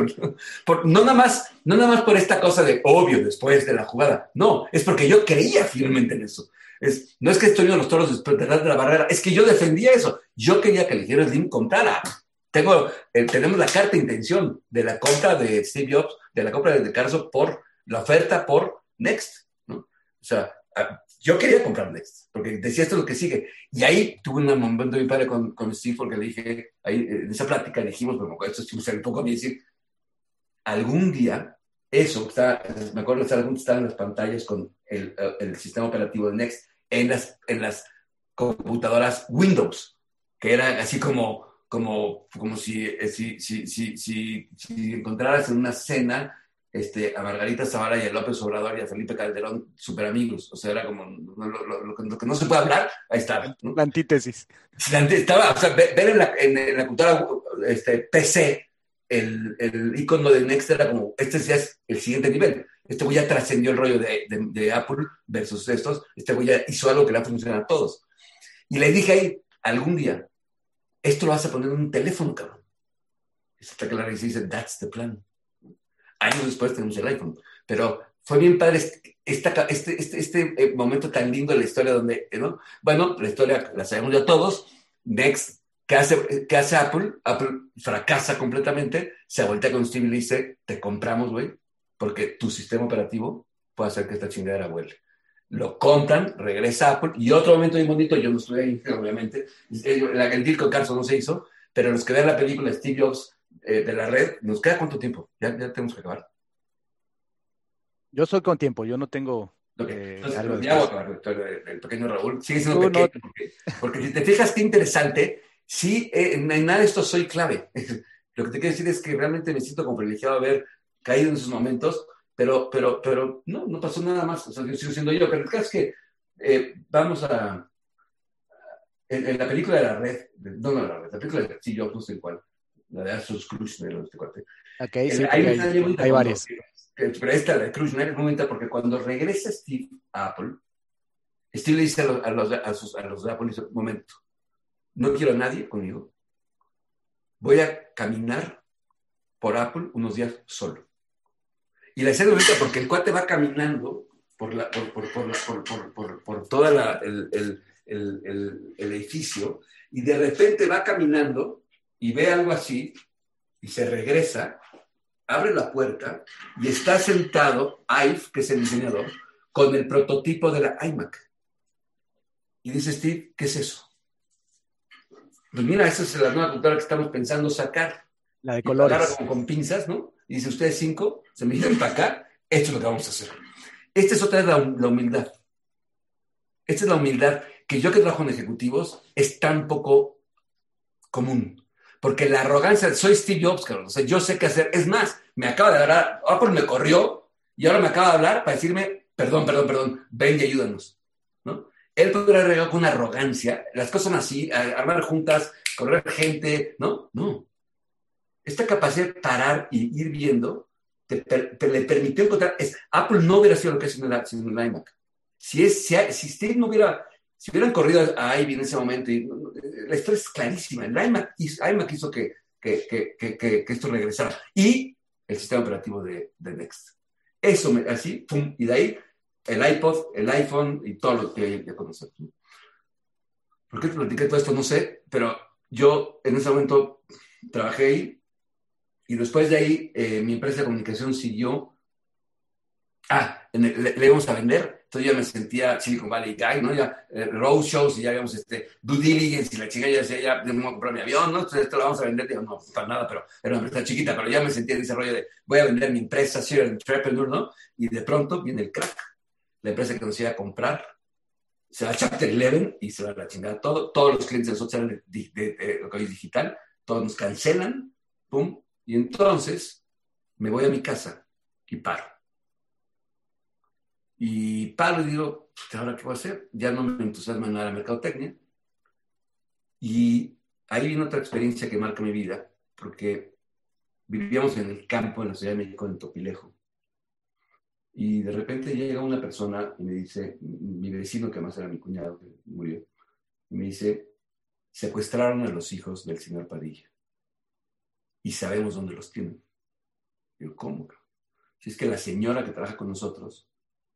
por, no nada más, no nada más por esta cosa de obvio después de la jugada. No, es porque yo creía firmemente en eso. Es, no es que estoy viendo los toros después de la barrera, es que yo defendía eso. Yo quería que el ingeniero Slim comprara tengo, eh, tenemos la carta de intención de la compra de Steve Jobs, de la compra de Carso por la oferta por Next. ¿no? O sea, ah, yo quería comprar Next, porque decía esto es lo que sigue. Y ahí tuve un momento muy padre con, con Steve, porque le dije, ahí en esa plática dijimos, bueno, esto es un poco a mí decir, algún día, eso, está, me acuerdo de estar en las pantallas con el, el, sistema operativo de Next en las, en las computadoras Windows, que era así como, como, como si, eh, si, si, si, si, encontraras en una cena este, a Margarita Zavala y a López Obrador y a Felipe Calderón, súper amigos. O sea, era como lo, que no se puede hablar, ahí estaba. La antítesis. Estaba, o sea, ver en la, en, la cultura este, PC el, el icono de Next era como, este ya es el siguiente nivel. Este güey ya trascendió el rollo de, de, Apple versus estos. Este güey ya hizo algo que le ha funcionado a todos. Y le dije ahí, algún día, esto lo vas a poner en un teléfono, cabrón. Está claro y se dice, that's the plan años después tenemos el iPhone. Pero fue bien padre este, este, este, este eh, momento tan lindo de la historia donde, ¿no? Bueno, la historia la sabemos ya todos. Next, ¿qué hace, qué hace Apple? Apple fracasa completamente, se voltea con Steve y le dice, te compramos, güey, porque tu sistema operativo puede hacer que esta chingadera vuele. Lo compran, regresa a Apple, y otro momento muy bonito, yo no estuve ahí, obviamente, el, el deal con Carson no se hizo, pero los que ven la película Steve Jobs eh, de la red, ¿nos queda cuánto tiempo? Ya, ya tenemos que acabar. Yo soy con tiempo, yo no tengo. Eh, ya voy a acabar, el, pequeño Raúl. Sigue siendo pequeño, porque, si te fijas qué interesante, sí, eh, en, nada de esto soy clave. Lo que te quiero decir es que realmente me siento como privilegiado haber caído en esos momentos, pero, pero, pero no, no pasó nada más. O sea, yo sigo siendo yo. Pero el caso es que vamos a. En, la película de la red, no, no, la red, la película de sí, yo no sé cuál la de Asus Krusner, este cuate. Ok, sí, hay, hay, hay varias. Pero esta, la de Krusner, es momento porque cuando regresa Steve a Apple, Steve le dice a los, a los, a sus, a los de Apple, dice, momento, no quiero a nadie conmigo. Voy a caminar por Apple unos días solo. Y la escena bonita porque el cuate va caminando por, la, por, por, por, por, por toda la, el, el, el, el, edificio y de repente va caminando y ve algo así y se regresa, abre la puerta y está sentado Ive, que es el diseñador, con el prototipo de la iMac. Y dice Steve, ¿qué es eso? Pues mira, esa es la nueva computadora que estamos pensando sacar. La de colores. Con, con, pinzas, ¿no? Y dice, ustedes cinco, se me vienen para acá, esto es lo que vamos a hacer. Esta es otra de la, humildad. Esta es la humildad que yo que trabajo en ejecutivos es tan poco común. Porque la arrogancia, soy Steve Jobs, cabrón. O sea, yo sé qué hacer. Es más, me acaba de hablar, Apple me corrió y ahora me acaba de hablar para decirme, perdón, perdón, perdón, ven y ayúdanos. ¿no? Él podría haber con arrogancia, las cosas son así, armar juntas, correr gente, ¿no? No. Esta capacidad de parar y ir viendo te, le permitió encontrar. Es, Apple no hubiera sido lo que es sin el, iMac. Si, es, si, si Steve no hubiera si hubieran corrido a Ivy en ese momento, y, la historia es clarísima. El iMac, hizo que, que, que, que, esto regresara. Y el sistema operativo de, de Next. Eso, me, así, pum, y de ahí el iPod, el iPhone y todo lo que ya conocemos. ¿Por qué te platiqué todo esto? No sé, pero yo en ese momento trabajé ahí y después de ahí eh, mi empresa de comunicación siguió. Ah, le, le íbamos a vender entonces ya me sentía Silicon Valley Guy, ¿no? Ya eh, road shows y ya habíamos este, due diligence y la chica ya decía, ya voy a comprar mi avión, ¿no? Entonces esto lo vamos a vender. Digo, no, para nada, pero era una empresa chiquita, pero ya me sentía en ese rollo de voy a vender mi empresa, Serial Entrepreneur, ¿no? Y de pronto viene el crack. La empresa que nos iba a comprar se va a Chapter 11 y se va a la chingada todo. Todos los clientes de nosotros de, de, que hoy es digital, todos nos cancelan, pum, y entonces me voy a mi casa y paro y paro y digo, ¿ahora qué voy a hacer? Ya no me entusiasma nada la mercadotecnia. Y ahí viene otra experiencia que marca mi vida, porque vivíamos en el campo, en la Ciudad de México, en Topilejo. Y de repente llega una persona y me dice, mi vecino, que además era mi cuñado, que murió, me dice, secuestraron a los hijos del señor Padilla. Y sabemos dónde los tienen. Digo, ¿cómo? Si es que la señora que trabaja con nosotros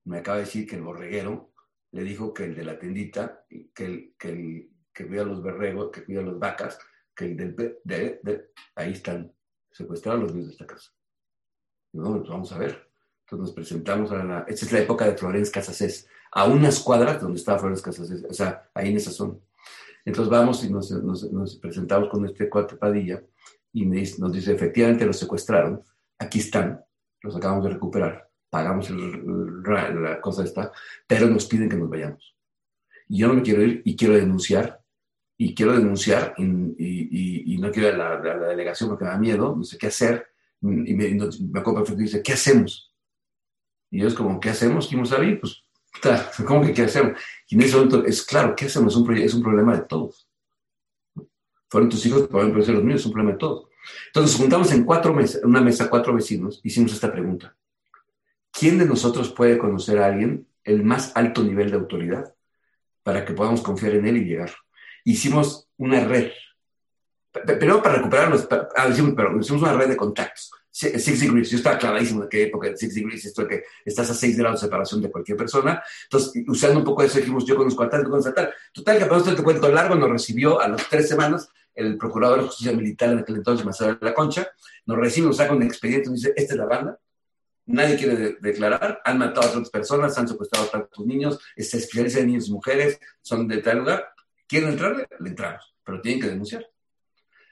me acaba de decir que el borreguero le dijo que el de la tendita, que el que, el, que cuida los berregos, que cuida las vacas, que el del... De, ahí están, secuestrados los niños de esta casa. Y bueno, pues vamos a ver. Entonces nos presentamos a la... Esta es la época de Florence Casasés. a unas cuadras donde estaba Flores Casas, o sea, ahí en esa zona. Entonces vamos y nos, nos, presentamos con este cuate Padilla y nos dice, efectivamente los secuestraron, aquí están, los acabamos de recuperar, pagamos la cosa esta, pero nos piden que nos vayamos. Y yo no me quiero ir y quiero denunciar, y quiero denunciar, y, no quiero ir a la, delegación porque me da miedo, no sé qué hacer, y me, me acuerdo perfecto y dice, ¿qué hacemos? Y es como, ¿qué hacemos? ¿Quién sabe? Pues, ¿cómo que qué hacemos? Y en ese momento es claro, ¿qué hacemos? Es un, es un problema de todos. Fueron tus hijos, probablemente ser los míos, es un problema de todos. Entonces nos juntamos en cuatro mesas, una mesa, cuatro vecinos, hicimos esta pregunta. ¿Quién de nosotros puede conocer a alguien el más alto nivel de autoridad para que podamos confiar en él y llegar? Hicimos una red, pero para recuperarnos, ah, pero hicimos una red de contactos. Six Degrees, yo estaba clarísimo de qué época de Six Degrees, esto de que estás a seis grados de separación de cualquier persona. Entonces, usando un poco de eso, dijimos, yo conozco a tal, conozco a tal. Total, que para esto te cuento largo, nos recibió a las tres semanas el procurador de justicia militar en aquel entonces, Marcelo de la Concha, nos recibe, nos saca un expediente, nos dice, esta es la banda, nadie quiere declarar, han matado a otras personas, han secuestrado a tantos niños, se especializan en niños y mujeres, son de tal lugar, ¿quieren entrar? Le entramos, pero tienen que denunciar.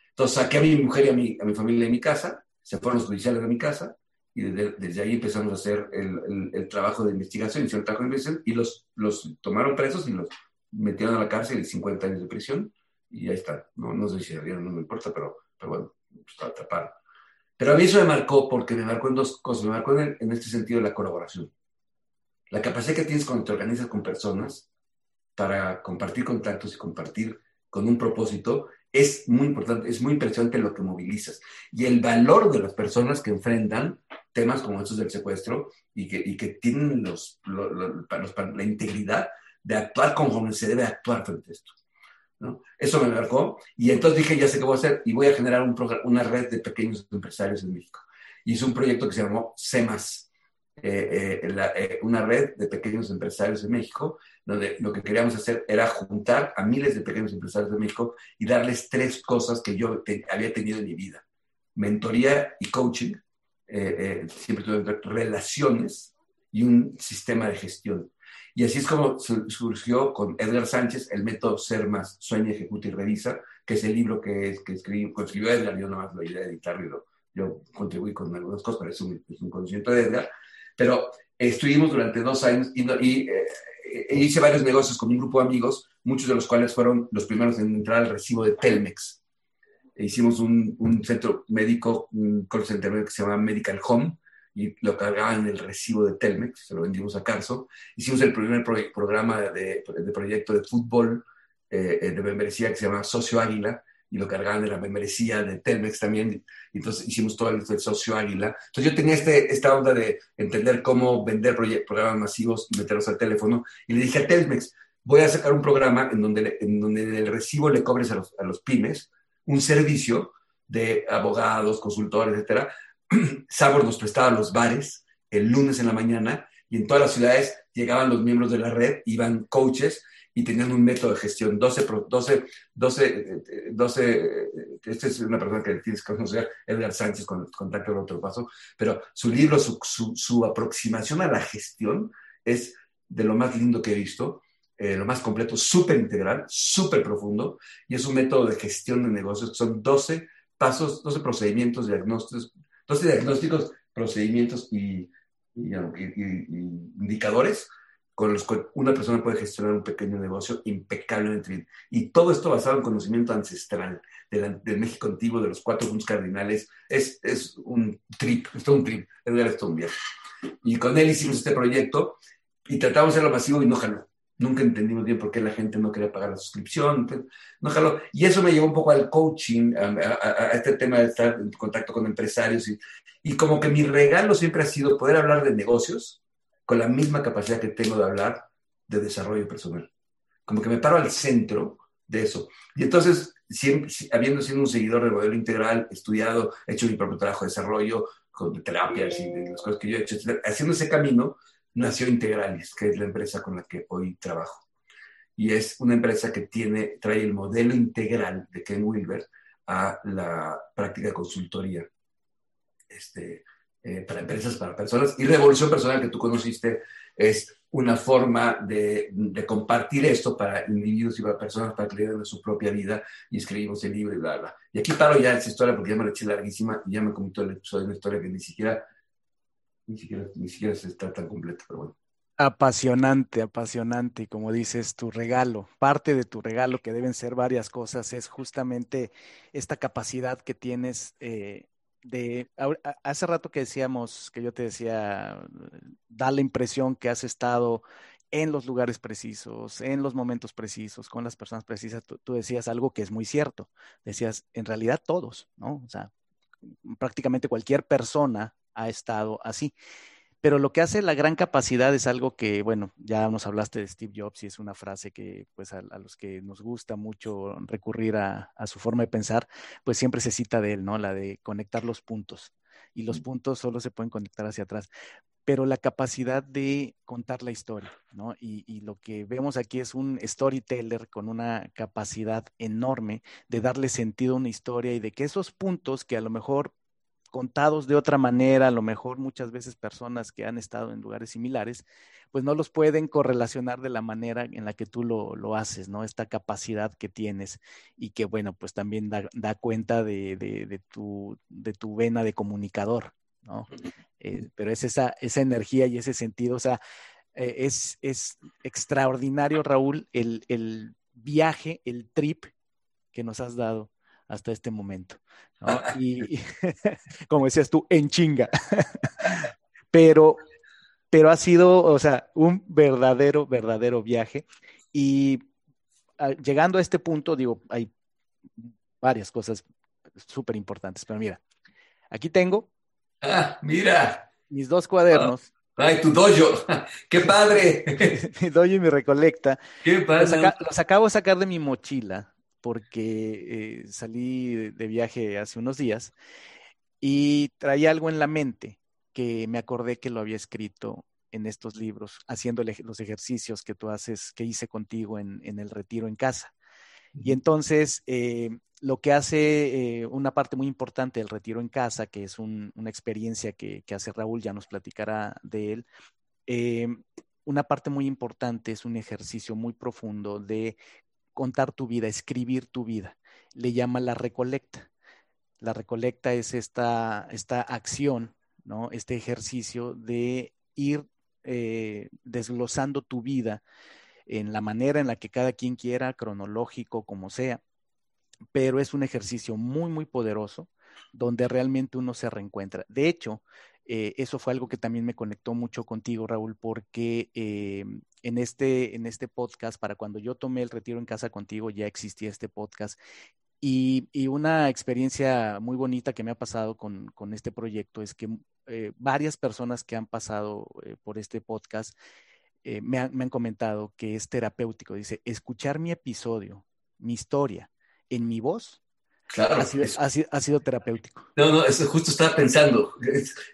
Entonces saqué a mi mujer y a mi, a mi familia de mi casa, se fueron los judiciales de mi casa, y desde, ahí empezamos a hacer el, el, trabajo de investigación, hicieron el trabajo de investigación, y los, los tomaron presos y los metieron a la cárcel y 50 años de prisión, y ahí está. No, no sé si no me importa, pero, pero bueno, está atrapado. Pero a mí eso me marcó porque me marcó en dos cosas. Me marcó en, en este sentido la colaboración. La capacidad que tienes cuando te organizas con personas para compartir contactos y compartir con un propósito es muy importante, es muy impresionante lo que movilizas. Y el valor de las personas que enfrentan temas como estos del secuestro y que, y que tienen los, la integridad de actuar como se debe actuar frente a esto. Eso me marcó. Y entonces dije, ya sé qué voy a hacer y voy a generar un una red de pequeños empresarios en México. Y es un proyecto que se llamó CEMAS, eh, eh, eh, una red de pequeños empresarios en México, donde lo que queríamos hacer era juntar a miles de pequeños empresarios de México y darles tres cosas que yo había tenido en mi vida. Mentoría y coaching, siempre tuve relaciones y un sistema de gestión. Y así es como surgió con Edgar Sánchez el método Ser Más, Sueña, Ejecuta y Revisa, que es el libro que, que escribió Edgar, yo más lo idea de editarlo, yo contribuí con algunas cosas, pero es un, conocimiento de Edgar. Pero estuvimos durante dos años y, y eh, hice varios negocios con un grupo de amigos, muchos de los cuales fueron los primeros en entrar al recibo de Telmex. E hicimos un, un centro médico, un call center que se llama Medical Home, y lo cargaban en el recibo de Telmex, se lo vendimos a Carso. Hicimos el primer programa de, de, proyecto de fútbol eh, de membresía que se llama Socio Águila y lo cargaban de la membresía de Telmex también. Entonces hicimos todo el Socio Águila. Entonces yo tenía este, esta onda de entender cómo vender programas masivos y meterlos al teléfono. Y le dije a Telmex, voy a sacar un programa en donde, en donde el recibo le cobres a los, a los pymes un servicio de abogados, consultores, etcétera, Sabor nos prestaba los bares el lunes en la mañana y en todas las ciudades llegaban los miembros de la red, iban coaches y tenían un método de gestión. 12, 12, 12, 12 esta es una persona que tienes que conocer, Edgar Sánchez, con contacto en otro paso, pero su libro, su, su, aproximación a la gestión es de lo más lindo que he visto. Eh, lo más completo, súper integral, súper profundo, y es un método de gestión de negocios. Son 12 pasos, 12 procedimientos diagnósticos, 12 diagnósticos, procedimientos y, indicadores con los que una persona puede gestionar un pequeño negocio impecablemente bien. Y todo esto basado en conocimiento ancestral del, México antiguo, de los cuatro puntos cardinales. Es, es un trip, es todo un trip, es todo un viaje. Y con él hicimos este proyecto y tratamos de hacerlo masivo y no jaló. Nunca entendimos bien por qué la gente no quería pagar la suscripción. No jaló. Y eso me llevó un poco al coaching, a, este tema de estar en contacto con empresarios. Y, y, como que mi regalo siempre ha sido poder hablar de negocios con la misma capacidad que tengo de hablar de desarrollo personal. Como que me paro al centro de eso. Y entonces, siempre, habiendo sido un seguidor del modelo integral, estudiado, hecho mi propio trabajo de desarrollo, con terapias y las cosas que yo he hecho, haciendo ese camino, nació Integralis, que es la empresa con la que hoy trabajo. Y es una empresa que tiene, trae el modelo integral de Ken Wilber a la práctica de consultoría este, eh, para empresas, para personas. Y Revolución Personal, que tú conociste, es una forma de, de, compartir esto para individuos y para personas para creer en su propia vida y escribimos el libro y bla, bla. Y aquí paro ya esa historia porque ya me la eché larguísima y ya me comentó el episodio, una historia que ni siquiera, ni siquiera, ni siquiera se está tan completa, pero bueno. Apasionante, apasionante. Como dices, tu regalo, parte de tu regalo, que deben ser varias cosas, es justamente esta capacidad que tienes eh, de, hace rato que decíamos, que yo te decía, da la impresión que has estado en los lugares precisos, en los momentos precisos, con las personas precisas. Tú, decías algo que es muy cierto. Decías, en realidad todos, ¿no? O sea, prácticamente cualquier persona ha estado así. Pero lo que hace la gran capacidad es algo que, bueno, ya nos hablaste de Steve Jobs y es una frase que, pues, a, los que nos gusta mucho recurrir a, su forma de pensar, pues siempre se cita de él, ¿no? La de conectar los puntos. Y los puntos solo se pueden conectar hacia atrás. Pero la capacidad de contar la historia, ¿no? Y, y lo que vemos aquí es un storyteller con una capacidad enorme de darle sentido a una historia y de que esos puntos que a lo mejor contados de otra manera, a lo mejor muchas veces personas que han estado en lugares similares, pues no los pueden correlacionar de la manera en la que tú lo, haces, ¿no? Esta capacidad que tienes y que, bueno, pues también da, cuenta de, tu, de tu vena de comunicador, ¿no? Eh, pero es esa, esa energía y ese sentido, o sea, eh, es, es extraordinario, Raúl, el, el viaje, el trip que nos has dado hasta este momento. Y, como decías tú, en chinga. pero, pero ha sido, o sea, un verdadero, verdadero viaje. Y ah, llegando a este punto, digo, hay varias cosas súper importantes, pero mira, aquí tengo. Ah, mira. Mis dos cuadernos. Ay, tu dojo. ¡Qué padre! mi dojo y mi recolecta. ¡Qué padre! los, acabo de sacar de mi mochila porque eh, salí de viaje hace unos días y traía algo en la mente que me acordé que lo había escrito en estos libros, haciendo los ejercicios que tú haces, que hice contigo en, el retiro en casa. Y entonces, eh, lo que hace eh, una parte muy importante del retiro en casa, que es una experiencia que, hace Raúl, ya nos platicará de él, una parte muy importante es un ejercicio muy profundo de contar tu vida, escribir tu vida. Le llama la recolecta. La recolecta es esta, esta acción, ¿no? Este ejercicio de ir eh, desglosando tu vida en la manera en la que cada quien quiera, cronológico, como sea. Pero es un ejercicio muy, muy poderoso donde realmente uno se reencuentra. De hecho, eh, eso fue algo que también me conectó mucho contigo, Raúl, porque eh, en, este, en este podcast, para cuando yo tomé el retiro en casa contigo, ya existía este podcast. Y, una experiencia muy bonita que me ha pasado con, este proyecto es que eh, varias personas que han pasado por este podcast me han comentado que es terapéutico. Dice, escuchar mi episodio, mi historia, en mi voz, Claro. Ha sido, terapéutico. No, no, justo estaba pensando.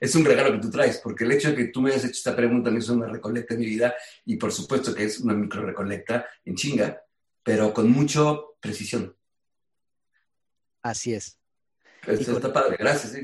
Es, un regalo que tú traes, porque el hecho de que tú me hayas hecho esta pregunta me hizo una recolecta en mi vida, y por supuesto que es una micro recolecta en chinga, pero con mucha precisión. Así es. Eso está padre, gracias.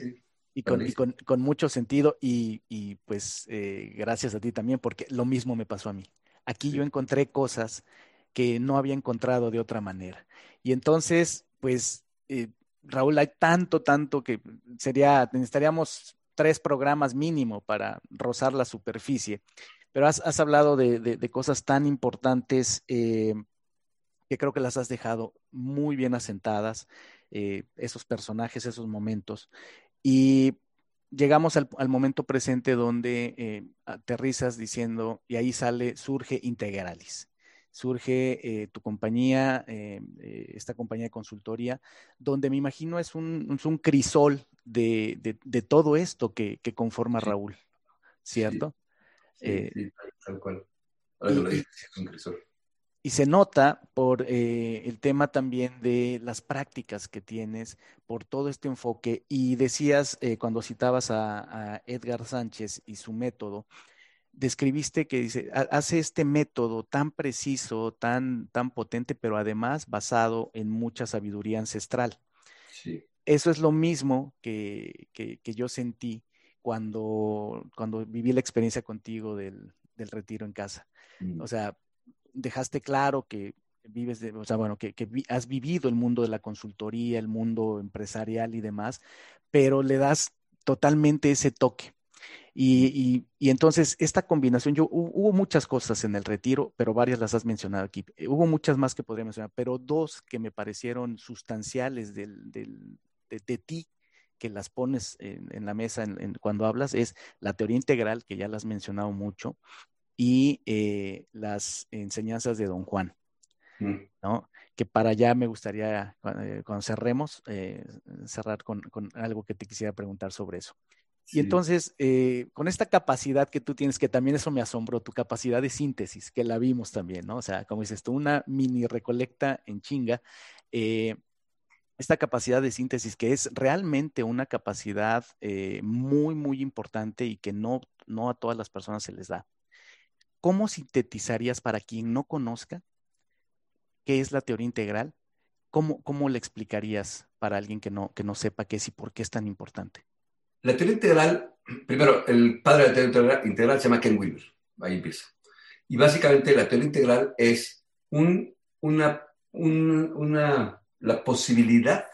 Y, con, mucho sentido, y, pues eh, gracias a ti también, porque lo mismo me pasó a mí. Aquí yo encontré cosas que no había encontrado de otra manera. Y entonces, pues eh, Raúl, hay tanto, tanto que sería, necesitaríamos tres programas mínimo para rozar la superficie. Pero has, hablado de, cosas tan importantes eh, que creo que las has dejado muy bien asentadas, eh, esos personajes, esos momentos. Y llegamos al, momento presente donde aterrizas diciendo, y ahí sale, surge Integralis surge eh, tu compañía, eh, eh, esta compañía de consultoría, donde me imagino es un, un crisol de, de, todo esto que, que conforma Raúl, ¿cierto? Sí, tal cual. Ahora y, lo es un crisol. Y se nota por el tema también de las prácticas que tienes, por todo este enfoque. Y decías, cuando citabas a, a Edgar Sánchez y su método, describiste que dice, hace este método tan preciso, tan, tan potente, pero además basado en mucha sabiduría ancestral. Sí. Eso es lo mismo que, que, yo sentí cuando, cuando viví la experiencia contigo del, del retiro en casa. Mm. O sea, dejaste claro que vives, de, o sea, bueno, que, has vivido el mundo de la consultoría, el mundo empresarial y demás, pero le das totalmente ese toque. Y, entonces esta combinación, yo hubo muchas cosas en el retiro, pero varias las has mencionado aquí. Eh, hubo muchas más que podría mencionar, pero dos que me parecieron sustanciales del, de, ti que las pones en, la mesa cuando hablas es la teoría integral, que ya la has mencionado mucho, y eh, las enseñanzas de Don Juan. Mm. ¿no? Que para allá me gustaría, eh, cuando cerremos, eh, cerrar con, algo que te quisiera preguntar sobre eso. Y entonces, eh, con esta capacidad que tú tienes, que también eso me asombró, tu capacidad de síntesis, que la vimos también, ¿no? O sea, como dices tú, una mini recolecta en chinga, esta capacidad de síntesis, que es realmente una capacidad muy, muy importante y que no, no a todas las personas se les da. ¿Cómo sintetizarías para quien no conozca qué es la teoría integral, ¿cómo, cómo le explicarías para alguien que no, que no sepa qué es y por qué es tan importante? La teoría integral, primero, el padre de la teoría integral, se llama Ken Wilber, ahí empieza. Y básicamente la teoría integral es un, una, la posibilidad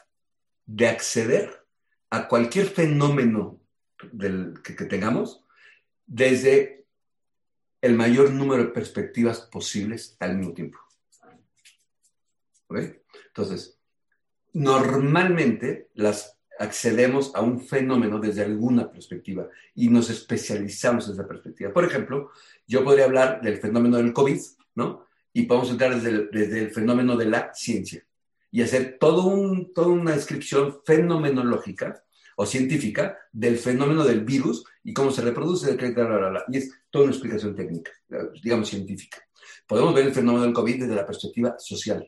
de acceder a cualquier fenómeno que, que, tengamos desde el mayor número de perspectivas posibles al mismo tiempo. Entonces, normalmente las accedemos a un fenómeno desde alguna perspectiva y nos especializamos en esa perspectiva. Por ejemplo, yo podría hablar del fenómeno del COVID, ¿no? Y podemos entrar desde el, desde el fenómeno de la ciencia y hacer todo un, toda una descripción fenomenológica o científica del fenómeno del virus y cómo se reproduce, y es toda una explicación técnica, digamos científica. Podemos ver el fenómeno del COVID desde la perspectiva social,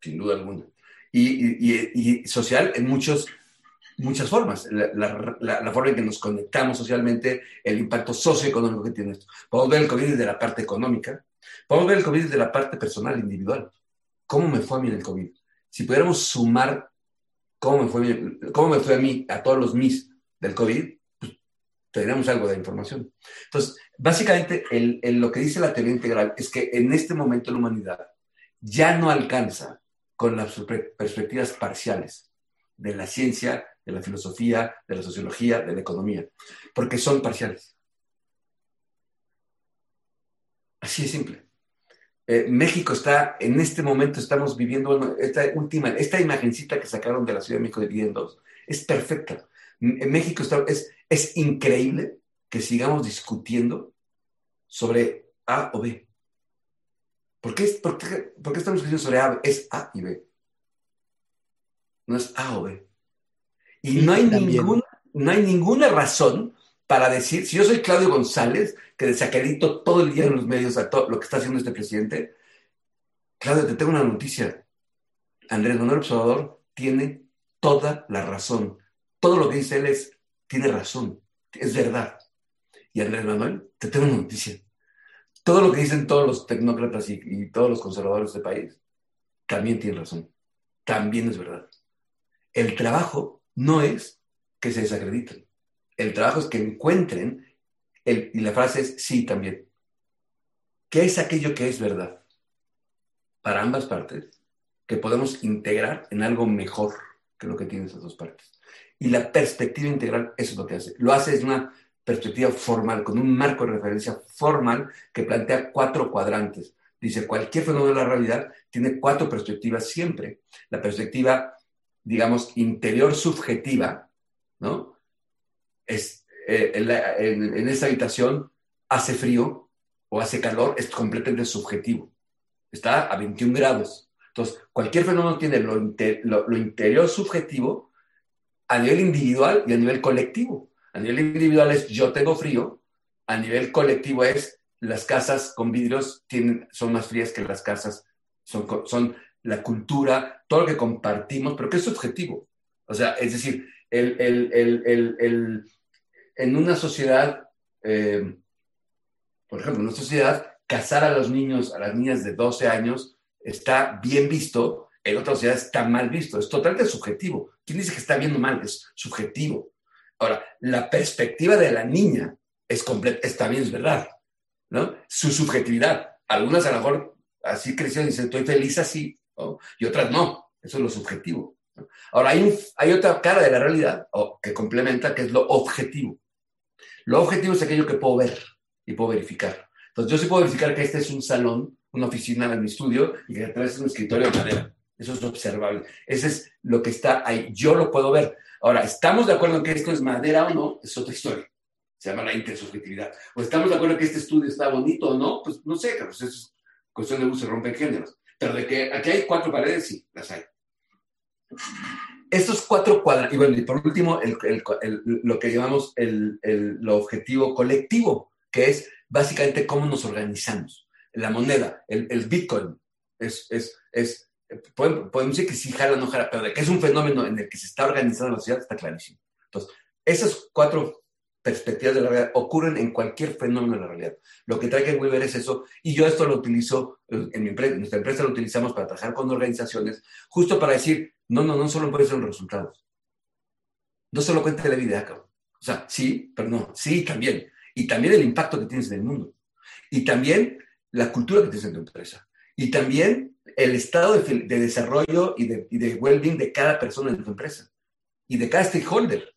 sin duda alguna. Y, social en muchos, muchas formas. La, forma en que nos conectamos socialmente, el impacto socioeconómico que tiene esto. Podemos ver el COVID desde la parte económica, podemos ver el COVID desde la parte personal, individual. ¿Cómo me fue a mí el COVID? Si pudiéramos sumar cómo me fue, cómo me fue a mí, a todos los mis del COVID, pues tendríamos algo de información. Entonces, básicamente, lo que dice la teoría integral es que en este momento la humanidad ya no alcanza con las perspectivas parciales de la ciencia, de la filosofía, de la sociología, de la economía, porque son parciales. Así de simple. Eh, México está, en este momento estamos viviendo esta última, esta imagencita que sacaron de la Ciudad de México dos, es perfecta. En México está, es, es increíble que sigamos discutiendo sobre A o B. ¿Por qué, por, qué, por qué, estamos diciendo sobre A? Es A y B. No es A o B. Y no hay, ningún, no hay ninguna razón para decir, si yo soy Claudio González, que desacredito todo el día en los medios a todo lo que está haciendo este presidente, Claudio, te tengo una noticia. Andrés Manuel Observador tiene toda la razón. Todo lo que dice él es, tiene razón, es verdad. Y Andrés Manuel, te tengo una noticia todo lo que dicen todos los tecnócratas y, todos los conservadores de este país, también tienen razón. También es verdad. El trabajo no es que se desacrediten. El trabajo es que encuentren, y la frase es sí también. ¿Qué es aquello que es verdad? Para ambas partes, que podemos integrar en algo mejor que lo que tienen esas dos partes. Y la perspectiva integral, eso es lo que hace. Lo hace es una perspectiva formal, con un marco de referencia formal que plantea cuatro cuadrantes. Dice, cualquier fenómeno de la realidad tiene cuatro perspectivas siempre. La perspectiva, digamos, interior subjetiva, ¿no? Es, eh, en, en, esta habitación hace frío o hace calor, es completamente subjetivo. Está a 21 grados. Entonces, cualquier fenómeno tiene lo interior subjetivo a nivel individual y a nivel colectivo. A nivel individual es yo tengo frío, a nivel colectivo es las casas con vidrios tienen, son más frías que las casas, son, son la cultura, todo lo que compartimos, pero que es subjetivo. O sea, es decir, el, el, el, en una sociedad, eh, por ejemplo, en una sociedad, casar a los niños, a las niñas de 12 años, está bien visto, en otra sociedad está mal visto, es totalmente subjetivo. ¿Quién dice que está viendo mal? Es subjetivo. Ahora, la perspectiva de la niña es completa, es, también es verdad. ¿no? Su subjetividad. Algunas a lo mejor así crecieron y dicen, estoy feliz así, y otras no. Eso es lo subjetivo. Ahora, hay, hay otra cara de la realidad que complementa, que es lo objetivo. Lo objetivo es aquello que puedo ver y puedo verificar. Entonces, yo sí puedo verificar que este es un salón, una oficina en mi estudio y que atrás es un escritorio de madera. Eso es observable. Ese es lo que está ahí. Yo lo puedo ver. Ahora, ¿estamos de acuerdo en que esto es madera o no? Es otra historia. Se llama la intersubjetividad. ¿O estamos de acuerdo en que este estudio está bonito o no? Pues no sé, pues es cuestión de uso, rompen géneros. Pero de que aquí hay cuatro paredes, sí, las hay. Estos cuatro cuadros, y bueno, y por último, lo que llamamos el, objetivo colectivo, que es básicamente cómo nos organizamos. La moneda, el, Bitcoin, es, es podemos, decir que sí jala, no jala, pero de que es un fenómeno en el que se está organizando la sociedad está clarísimo. Entonces, esas cuatro perspectivas de la realidad ocurren en cualquier fenómeno de la realidad. Lo que trae que Weber es eso, y yo esto lo utilizo en mi empresa, en nuestra empresa lo utilizamos para trabajar con organizaciones, justo para decir, no, no, no solo pueden ser los resultados. No solo cuente la vida, cabrón. O sea, sí, pero no, sí también. Y también el impacto que tienes en el mundo. Y también la cultura que tienes en tu empresa. Y también el estado de, desarrollo y de, y de well-being de cada persona en tu empresa. Y de cada stakeholder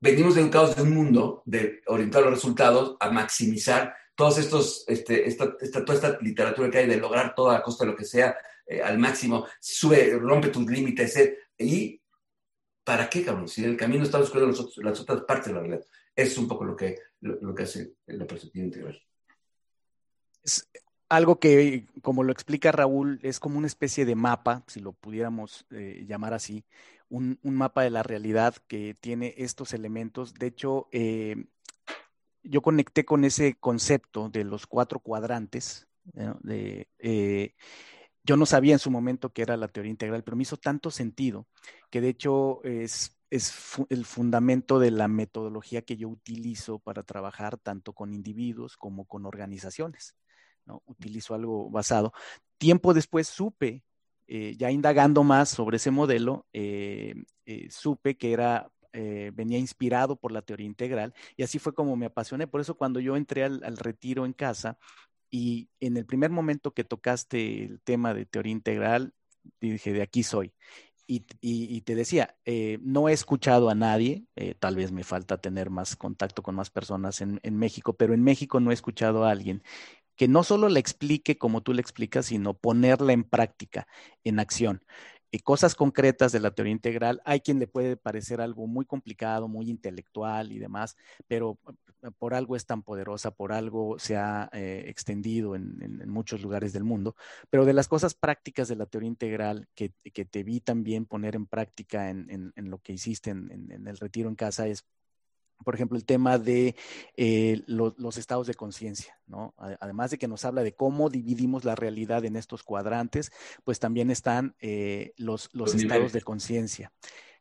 venimos educados de un mundo de orientar los resultados a maximizar todos estos, este, esta, toda esta literatura que hay de lograr todo a costa de lo que sea eh, al máximo, sube, rompe tus límites, eh, y ¿para qué, cabrón? Si el camino está descubriendo las otras partes de la realidad. Es un poco lo que, lo, que hace la perspectiva integral. Algo que, como lo explica Raúl, es como una especie de mapa, si lo pudiéramos eh, llamar así, un, mapa de la realidad que tiene estos elementos. De hecho, eh, yo conecté con ese concepto de los cuatro cuadrantes. Eh, yo no sabía en su momento que era la teoría integral, pero me hizo tanto sentido que de hecho es, es el fundamento de la metodología que yo utilizo para trabajar tanto con individuos como con organizaciones. ¿No? Utilizo algo basado. Tiempo después supe eh, ya indagando más sobre ese modelo, eh, eh, supe que era, venía inspirado por la teoría integral y así fue como me apasioné. Por eso cuando yo entré al, retiro en casa y en el primer momento que tocaste el tema de teoría integral, dije, de aquí soy. Y, te decía, no he escuchado a nadie, tal vez me falta tener más contacto con más personas en, en, México, pero en México no he escuchado a alguien que no solo la explique como tú le explicas, sino ponerla en práctica, en acción. Y cosas concretas de la teoría integral, hay quien le puede parecer algo muy complicado, muy intelectual y demás, pero eh, por algo es tan poderosa, por algo se ha eh, extendido en, muchos lugares del mundo. Pero de las cosas prácticas de la teoría integral que, te vi también poner en práctica en, lo que hiciste en, el retiro en casa es por ejemplo, el tema de eh, los estados de conciencia, ¿no? Además de que nos habla de cómo dividimos la realidad en estos cuadrantes, pues también están eh, los, los, estados de conciencia.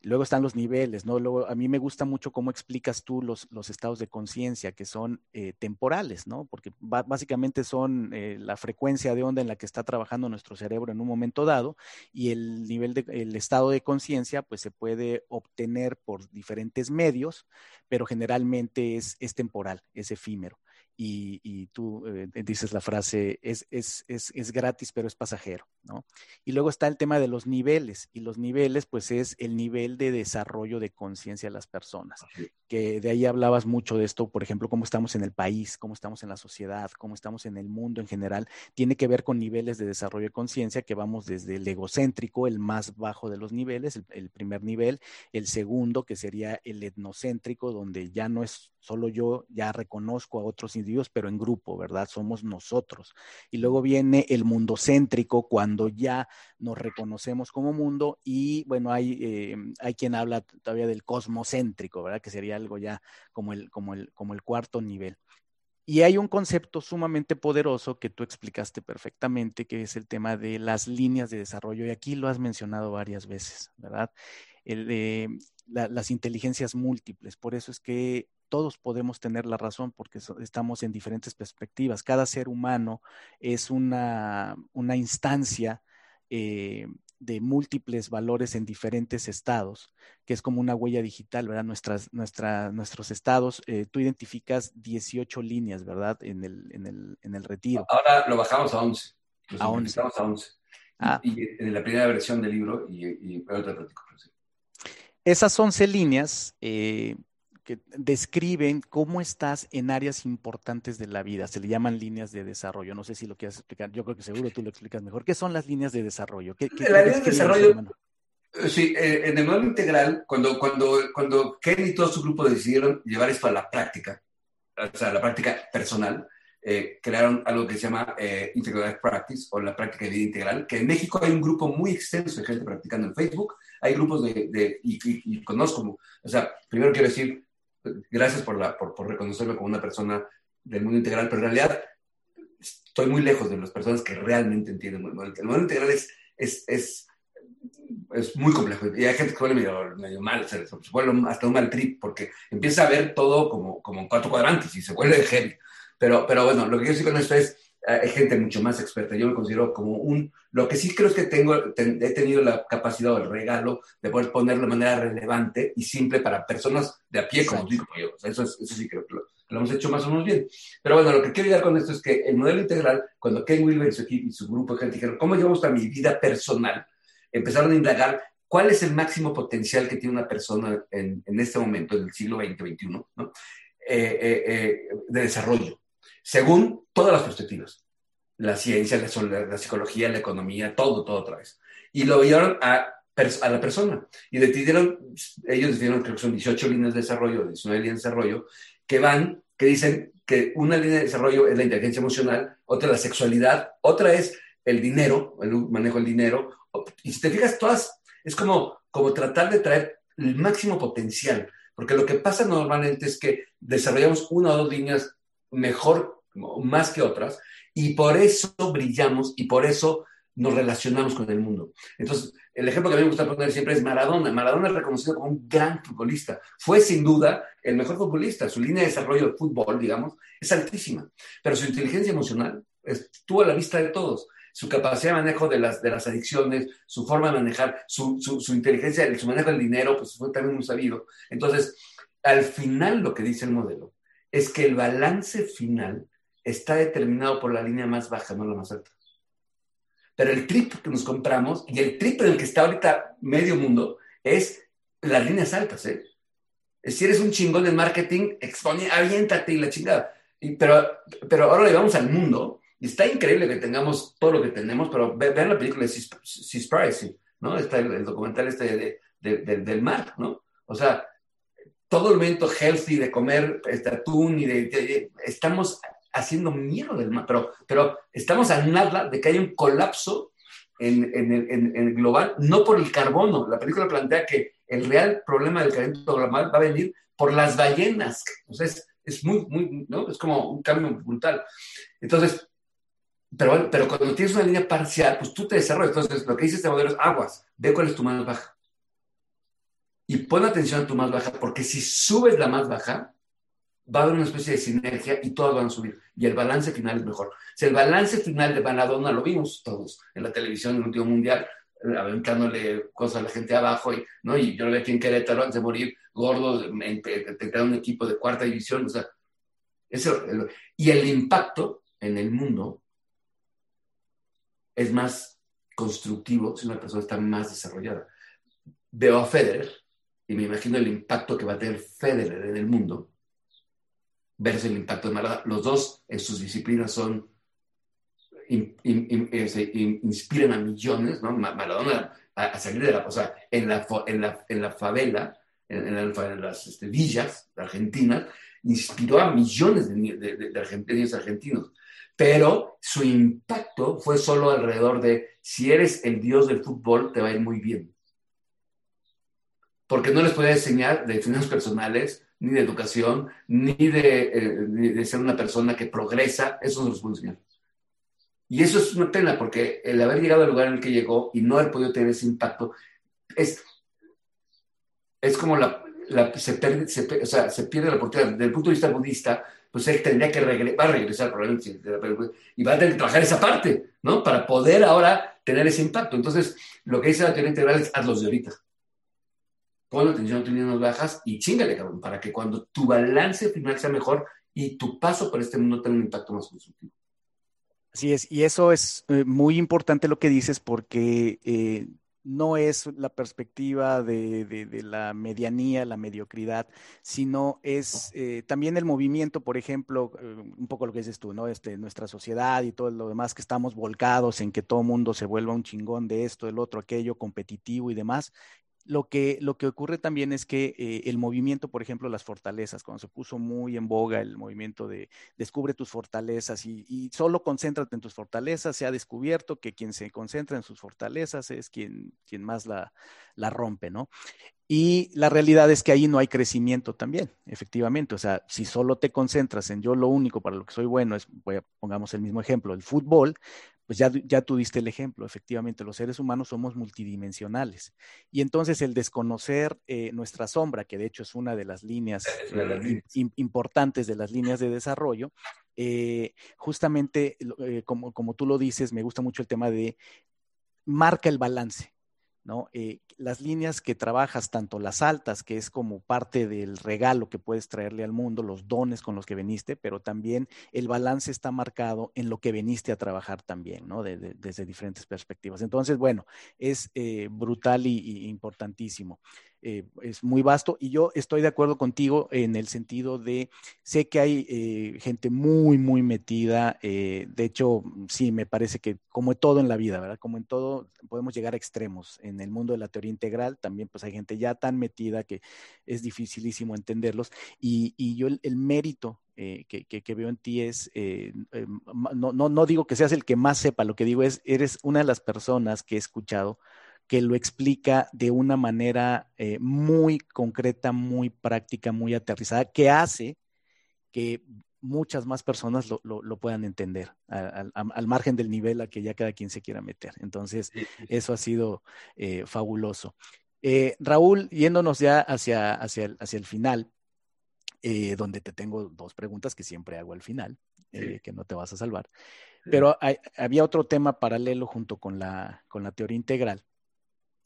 Luego están los niveles, ¿no? Luego, a mí me gusta mucho cómo explicas tú los, los estados de conciencia que son eh, temporales, ¿no? Porque básicamente son eh, la frecuencia de onda en la que está trabajando nuestro cerebro en un momento dado y el nivel de, el estado de conciencia, pues se puede obtener por diferentes medios, pero generalmente es, es temporal, es efímero y, tú eh, dices la frase, es, es, es, gratis, pero es pasajero, ¿no? Y luego está el tema de los niveles, y los niveles, pues es el nivel de desarrollo de conciencia de las personas, que de ahí hablabas mucho de esto, por ejemplo, cómo estamos en el país, cómo estamos en la sociedad, cómo estamos en el mundo en general, tiene que ver con niveles de desarrollo de conciencia que vamos desde el egocéntrico, el más bajo de los niveles, el, el primer nivel, el segundo, que sería el etnocéntrico, donde ya no es solo yo, ya reconozco a otros individuos, pero en grupo, ¿verdad? Somos nosotros. Y luego viene el mundo céntrico, cuando ya nos reconocemos como mundo, y bueno, hay, eh, hay quien habla todavía del cosmocéntrico, ¿verdad? Que sería algo ya como el, como el, como el cuarto nivel. Y hay un concepto sumamente poderoso que tú explicaste perfectamente, que es el tema de las líneas de desarrollo, y aquí lo has mencionado varias veces, ¿verdad? Las inteligencias múltiples. Por eso es que todos podemos tener la razón porque estamos en diferentes perspectivas. Cada ser humano es una, instancia eh, de múltiples valores en diferentes estados, que es como una huella digital, ¿verdad? Nuestras, nuestra, nuestros estados, eh, tú identificas 18 líneas, ¿verdad? En el, en el, en el retiro. Ahora lo bajamos a 11. a 11. a 11. Ah. Y, en la primera versión del libro, y, y ahorita platico. Esas 11 líneas eh, que describen cómo estás en áreas importantes de la vida. Se le llaman líneas de desarrollo. No sé si lo quieres explicar. Yo creo que seguro tú lo explicas mejor. ¿Qué son las líneas de desarrollo? ¿Qué, la línea de desarrollo, eh, sí, eh, en el modelo integral, cuando, cuando, cuando Ken y todo su grupo decidieron llevar esto a la práctica, o sea, a la práctica personal, eh, crearon algo que se llama eh, Integral Practice o la práctica de vida integral, que en México hay un grupo muy extenso de gente practicando en Facebook, hay grupos de, de y, y, conozco, o sea, primero quiero decir, gracias por, la, por, por, reconocerme como una persona del mundo integral, pero en realidad estoy muy lejos de las personas que realmente entienden el mundo. El mundo integral es, es, es, es muy complejo y hay gente que vuelve medio, medio mal, se, se vuelve hasta un mal trip porque empieza a ver todo como, como en cuatro cuadrantes y se vuelve heavy. Pero, pero bueno, lo que quiero decir con esto es, hay gente mucho más experta. Yo me considero como un, lo que sí creo es que tengo, he tenido la capacidad o el regalo de poder ponerlo de manera relevante y simple para personas de a pie como digo yo. eso, eso sí creo que lo, hemos hecho más o menos bien. Pero bueno, lo que quiero llegar con esto es que el modelo integral, cuando Ken Wilber y su equipo y su grupo de gente dijeron, ¿cómo llevamos a mi vida personal? Empezaron a indagar cuál es el máximo potencial que tiene una persona en, en este momento, en el siglo XX, XXI, ¿no? Eh, eh, eh, de desarrollo según todas las perspectivas. La ciencia, la, psicología, la economía, todo, todo otra vez. Y lo llevaron a, a la persona. Y decidieron, ellos decidieron, creo que son 18 líneas de desarrollo, 19 líneas de desarrollo, que van, que dicen que una línea de desarrollo es la inteligencia emocional, otra la sexualidad, otra es el dinero, el manejo del dinero. Y si te fijas, todas es como, como tratar de traer el máximo potencial, porque lo que pasa normalmente es que desarrollamos una o dos líneas mejor, más que otras, y por eso brillamos y por eso nos relacionamos con el mundo. Entonces, el ejemplo que a mí me gusta poner siempre es Maradona. Maradona es reconocido como un gran futbolista. Fue sin duda el mejor futbolista. Su línea de desarrollo de fútbol, digamos, es altísima. Pero su inteligencia emocional estuvo a la vista de todos. Su capacidad de manejo de las, de las adicciones, su forma de manejar, su, su, su inteligencia, su manejo del dinero, pues fue también muy sabido. Entonces, al final lo que dice el modelo es que el balance final está determinado por la línea más baja, no la más alta. Pero el trip que nos compramos y el trip en el que está ahorita medio mundo es las líneas altas, ¿eh? Si eres un chingón de marketing, expone, aviéntate y la chingada. Y, pero, pero ahora le vamos al mundo y está increíble que tengamos todo lo que tenemos, pero vean la película de Seaspiracy, ¿no? Está el, documental este del mar, ¿no? O sea, todo el momento healthy de comer este, atún y de, estamos haciendo miedo del mar, pero, pero estamos a nada de que haya un colapso en, en, el global, no por el carbono. La película plantea que el real problema del calentamiento global va a venir por las ballenas. O sea, es, es muy, muy, ¿no? Es como un cambio brutal. Entonces, pero, pero cuando tienes una línea parcial, pues tú te desarrollas. Entonces, lo que dice este modelo es aguas, ve cuál es tu más baja y pon atención a tu más baja, porque si subes la más baja, va a haber una especie de sinergia y todas van a subir. Y el balance final es mejor. Si el balance final de Maradona lo vimos todos en la televisión en el último mundial, eh, aventándole cosas a la gente abajo, y, ¿no? y yo lo vi aquí en Querétaro antes de morir, gordo, te un equipo de cuarta división, o sea, eso, y el impacto en el mundo es más constructivo si una persona está más desarrollada. Veo a Federer, y me imagino el impacto que va a tener Federer en el mundo versus el impacto de Maradona. Los dos en sus disciplinas son, eh, inspiran a millones, ¿no? Maradona a, salir de la, o sea, en la, en la, en la favela, en, las este, villas argentinas, inspiró a millones de, de, argentinos argentinos. Pero su impacto fue solo alrededor de, si eres el dios del fútbol, te va a ir muy bien porque no les podía enseñar de finanzas personales, ni de educación, ni de, eh, de, ser una persona que progresa, eso no les puedo enseñar. Y eso es una pena, porque el haber llegado al lugar en el que llegó y no haber podido tener ese impacto, es, es como la, se, pierde, o sea, se pierde la oportunidad. Desde el punto de vista budista, pues él tendría que regresar, va a regresar probablemente, y va a tener que trabajar esa parte, ¿no? Para poder ahora tener ese impacto. Entonces, lo que dice la teoría integral es hazlos de ahorita. Pon atención a tus bajas y chingale, cabrón, para que cuando tu balance final sea mejor y tu paso por este mundo tenga un impacto más constructivo. Así es, y eso es eh, muy importante lo que dices porque eh, no es la perspectiva de, la medianía, la mediocridad, sino es eh, también el movimiento, por ejemplo, un poco lo que dices tú, ¿no? Este, nuestra sociedad y todo lo demás que estamos volcados en que todo mundo se vuelva un chingón de esto, del otro, aquello, competitivo y demás, lo que, lo que ocurre también es que eh, el movimiento, por ejemplo, las fortalezas, cuando se puso muy en boga el movimiento de descubre tus fortalezas y, solo concéntrate en tus fortalezas, se ha descubierto que quien se concentra en sus fortalezas es quien, quien más la, la rompe, ¿no? Y la realidad es que ahí no hay crecimiento también, efectivamente. O sea, si solo te concentras en yo lo único para lo que soy bueno es, pongamos el mismo ejemplo, el fútbol, pues ya, ya tuviste el ejemplo, efectivamente, los seres humanos somos multidimensionales. Y entonces el desconocer eh, nuestra sombra, que de hecho es una de las líneas eh, importantes de las líneas de desarrollo, eh, justamente, como, como tú lo dices, me gusta mucho el tema de marca el balance. ¿No? Eh, las líneas que trabajas, tanto las altas, que es como parte del regalo que puedes traerle al mundo, los dones con los que veniste, pero también el balance está marcado en lo que veniste a trabajar también, ¿no? desde diferentes perspectivas. Entonces, bueno, es eh, brutal y importantísimo. Eh, es muy vasto y yo estoy de acuerdo contigo en el sentido de, sé que hay eh, gente muy, muy metida, eh, de hecho, sí, me parece que como todo en la vida, ¿verdad? Como en todo, podemos llegar a extremos. En el mundo de la teoría integral también pues hay gente ya tan metida que es dificilísimo entenderlos y, y yo el, mérito que, que, veo en ti es, no, no, no digo que seas el que más sepa, lo que digo es, eres una de las personas que he escuchado que lo explica de una manera eh, muy concreta, muy práctica, muy aterrizada, que hace que muchas más personas lo, puedan entender al, margen del nivel a que ya cada quien se quiera meter. Entonces, eso ha sido eh, fabuloso. Eh, Raúl, yéndonos ya hacia, hacia, el, hacia el final, donde te tengo dos preguntas que siempre hago al final, que no te vas a salvar. Pero había otro tema paralelo junto con la, con la teoría integral,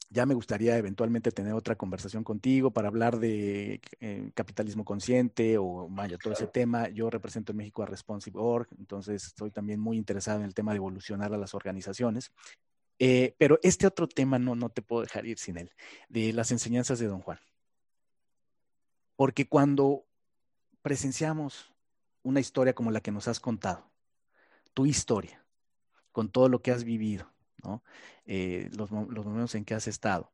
ya me gustaría eventualmente tener otra conversación contigo para hablar de eh, capitalismo consciente o vaya, todo ese tema. Yo represento en México a Responsive Org, entonces estoy también muy interesado en el tema de evolucionar a las organizaciones. Eh, pero este otro tema no, no te puedo dejar ir sin él, de las enseñanzas de Don Juan. Porque cuando presenciamos una historia como la que nos has contado, tu historia, con todo lo que has vivido, eh, los, momentos en que has estado.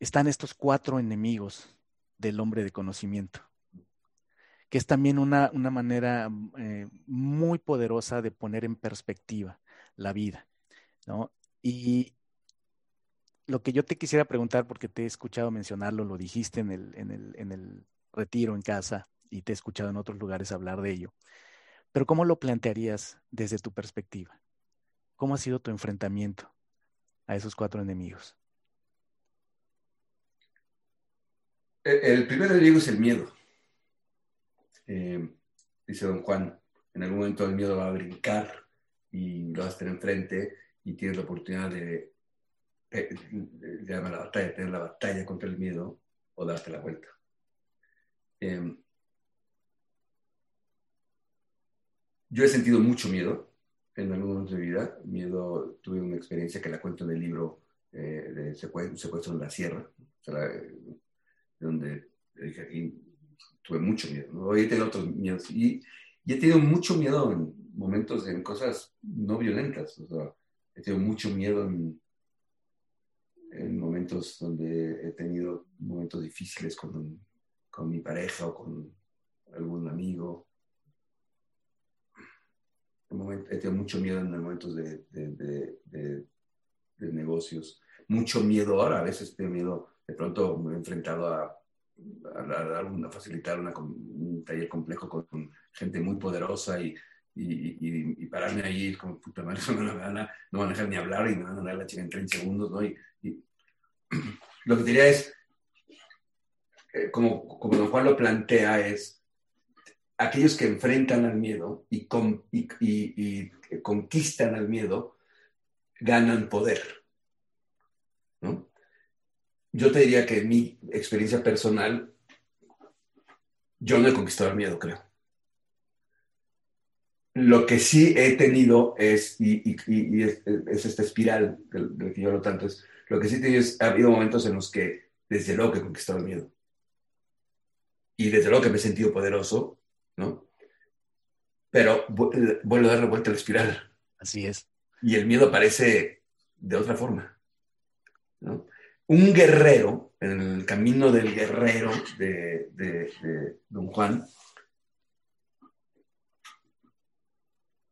Están estos cuatro enemigos del hombre de conocimiento, que es también una, manera eh, muy poderosa de poner en perspectiva la vida, Y lo que yo te quisiera preguntar, porque te he escuchado mencionarlo, lo dijiste en el, en el, en el retiro en casa y te he escuchado en otros lugares hablar de ello, pero ¿cómo lo plantearías desde tu perspectiva? ¿Cómo ha sido tu enfrentamiento a esos cuatro enemigos? El primer enemigo es el miedo. Eh, dice don Juan, en algún momento el miedo va a brincar y lo vas a tener enfrente y tienes la oportunidad de, de, la batalla, tener la batalla contra el miedo o darte la vuelta. Eh, yo he sentido mucho miedo en algún momento de vida. Miedo, tuve una experiencia que la cuento en el libro eh, de secuestro, en la sierra, donde dije aquí tuve mucho miedo. ¿no? Tengo otros miedos y, he tenido mucho miedo en momentos, en cosas no violentas. He tenido mucho miedo en, en momentos donde he tenido momentos difíciles con, con mi pareja o con algún amigo he tenido mucho miedo en momentos de, negocios, mucho miedo ahora, a veces tengo miedo, de pronto me he enfrentado a, a, facilitar un taller complejo con, gente muy poderosa y, pararme ahí como puta madre, no me van a, no a dejar ni hablar y me van a dar la chica en 30 segundos, ¿no? Lo que diría es, eh, como don Juan lo plantea, es aquellos que enfrentan al miedo y, y, conquistan al miedo, ganan poder. Yo te diría que en mi experiencia personal, yo no he conquistado el miedo, creo. Lo que sí he tenido es, y, es, esta espiral del, que yo hablo tanto, es, lo que sí he tenido es, ha habido momentos en los que desde luego que he conquistado el miedo. Y desde luego que me he sentido poderoso, ¿no? Pero vuelvo a darle vuelta a la espiral. Así es. Y el miedo aparece de otra forma. ¿no? Un guerrero, en el camino del guerrero de, de Don Juan,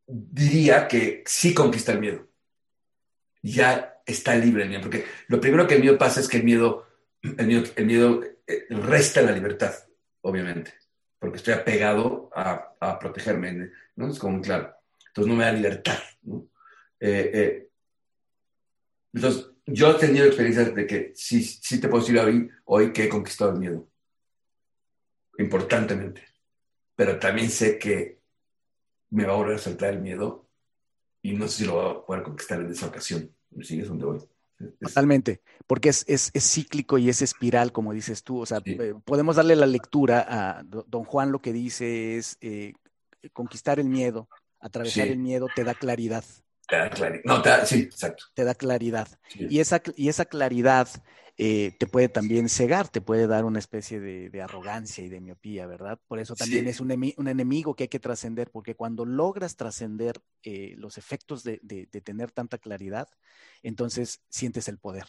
diría que sí conquista el miedo. Ya está libre el miedo, porque lo primero que el miedo pasa es que el miedo, el miedo, eh, resta la libertad, obviamente, porque estoy apegado a, protegerme, ¿no? Es como claro. Entonces no me da libertad, eh, eh, entonces, yo he tenido experiencias de que sí, sí te puedo decir hoy, hoy que he conquistado el miedo, importantemente, pero también sé que me va a volver a saltar el miedo y no sé si lo voy a poder conquistar en esa ocasión. ¿Me sigues donde voy? Totalmente, porque es, es, cíclico y es espiral, como dices tú. O sea, eh, podemos darle la lectura a don Juan, lo que dice es eh, conquistar el miedo, atravesar el miedo te da claridad. Te da claridad. No, te da, sí, exacto. Te da claridad. Y, esa, y esa claridad eh, te puede también cegar, te puede dar una especie de, arrogancia y de miopía, ¿verdad? Por eso también es un, enemigo que hay que trascender, porque cuando logras trascender eh, los efectos de, tener tanta claridad, entonces sientes el poder.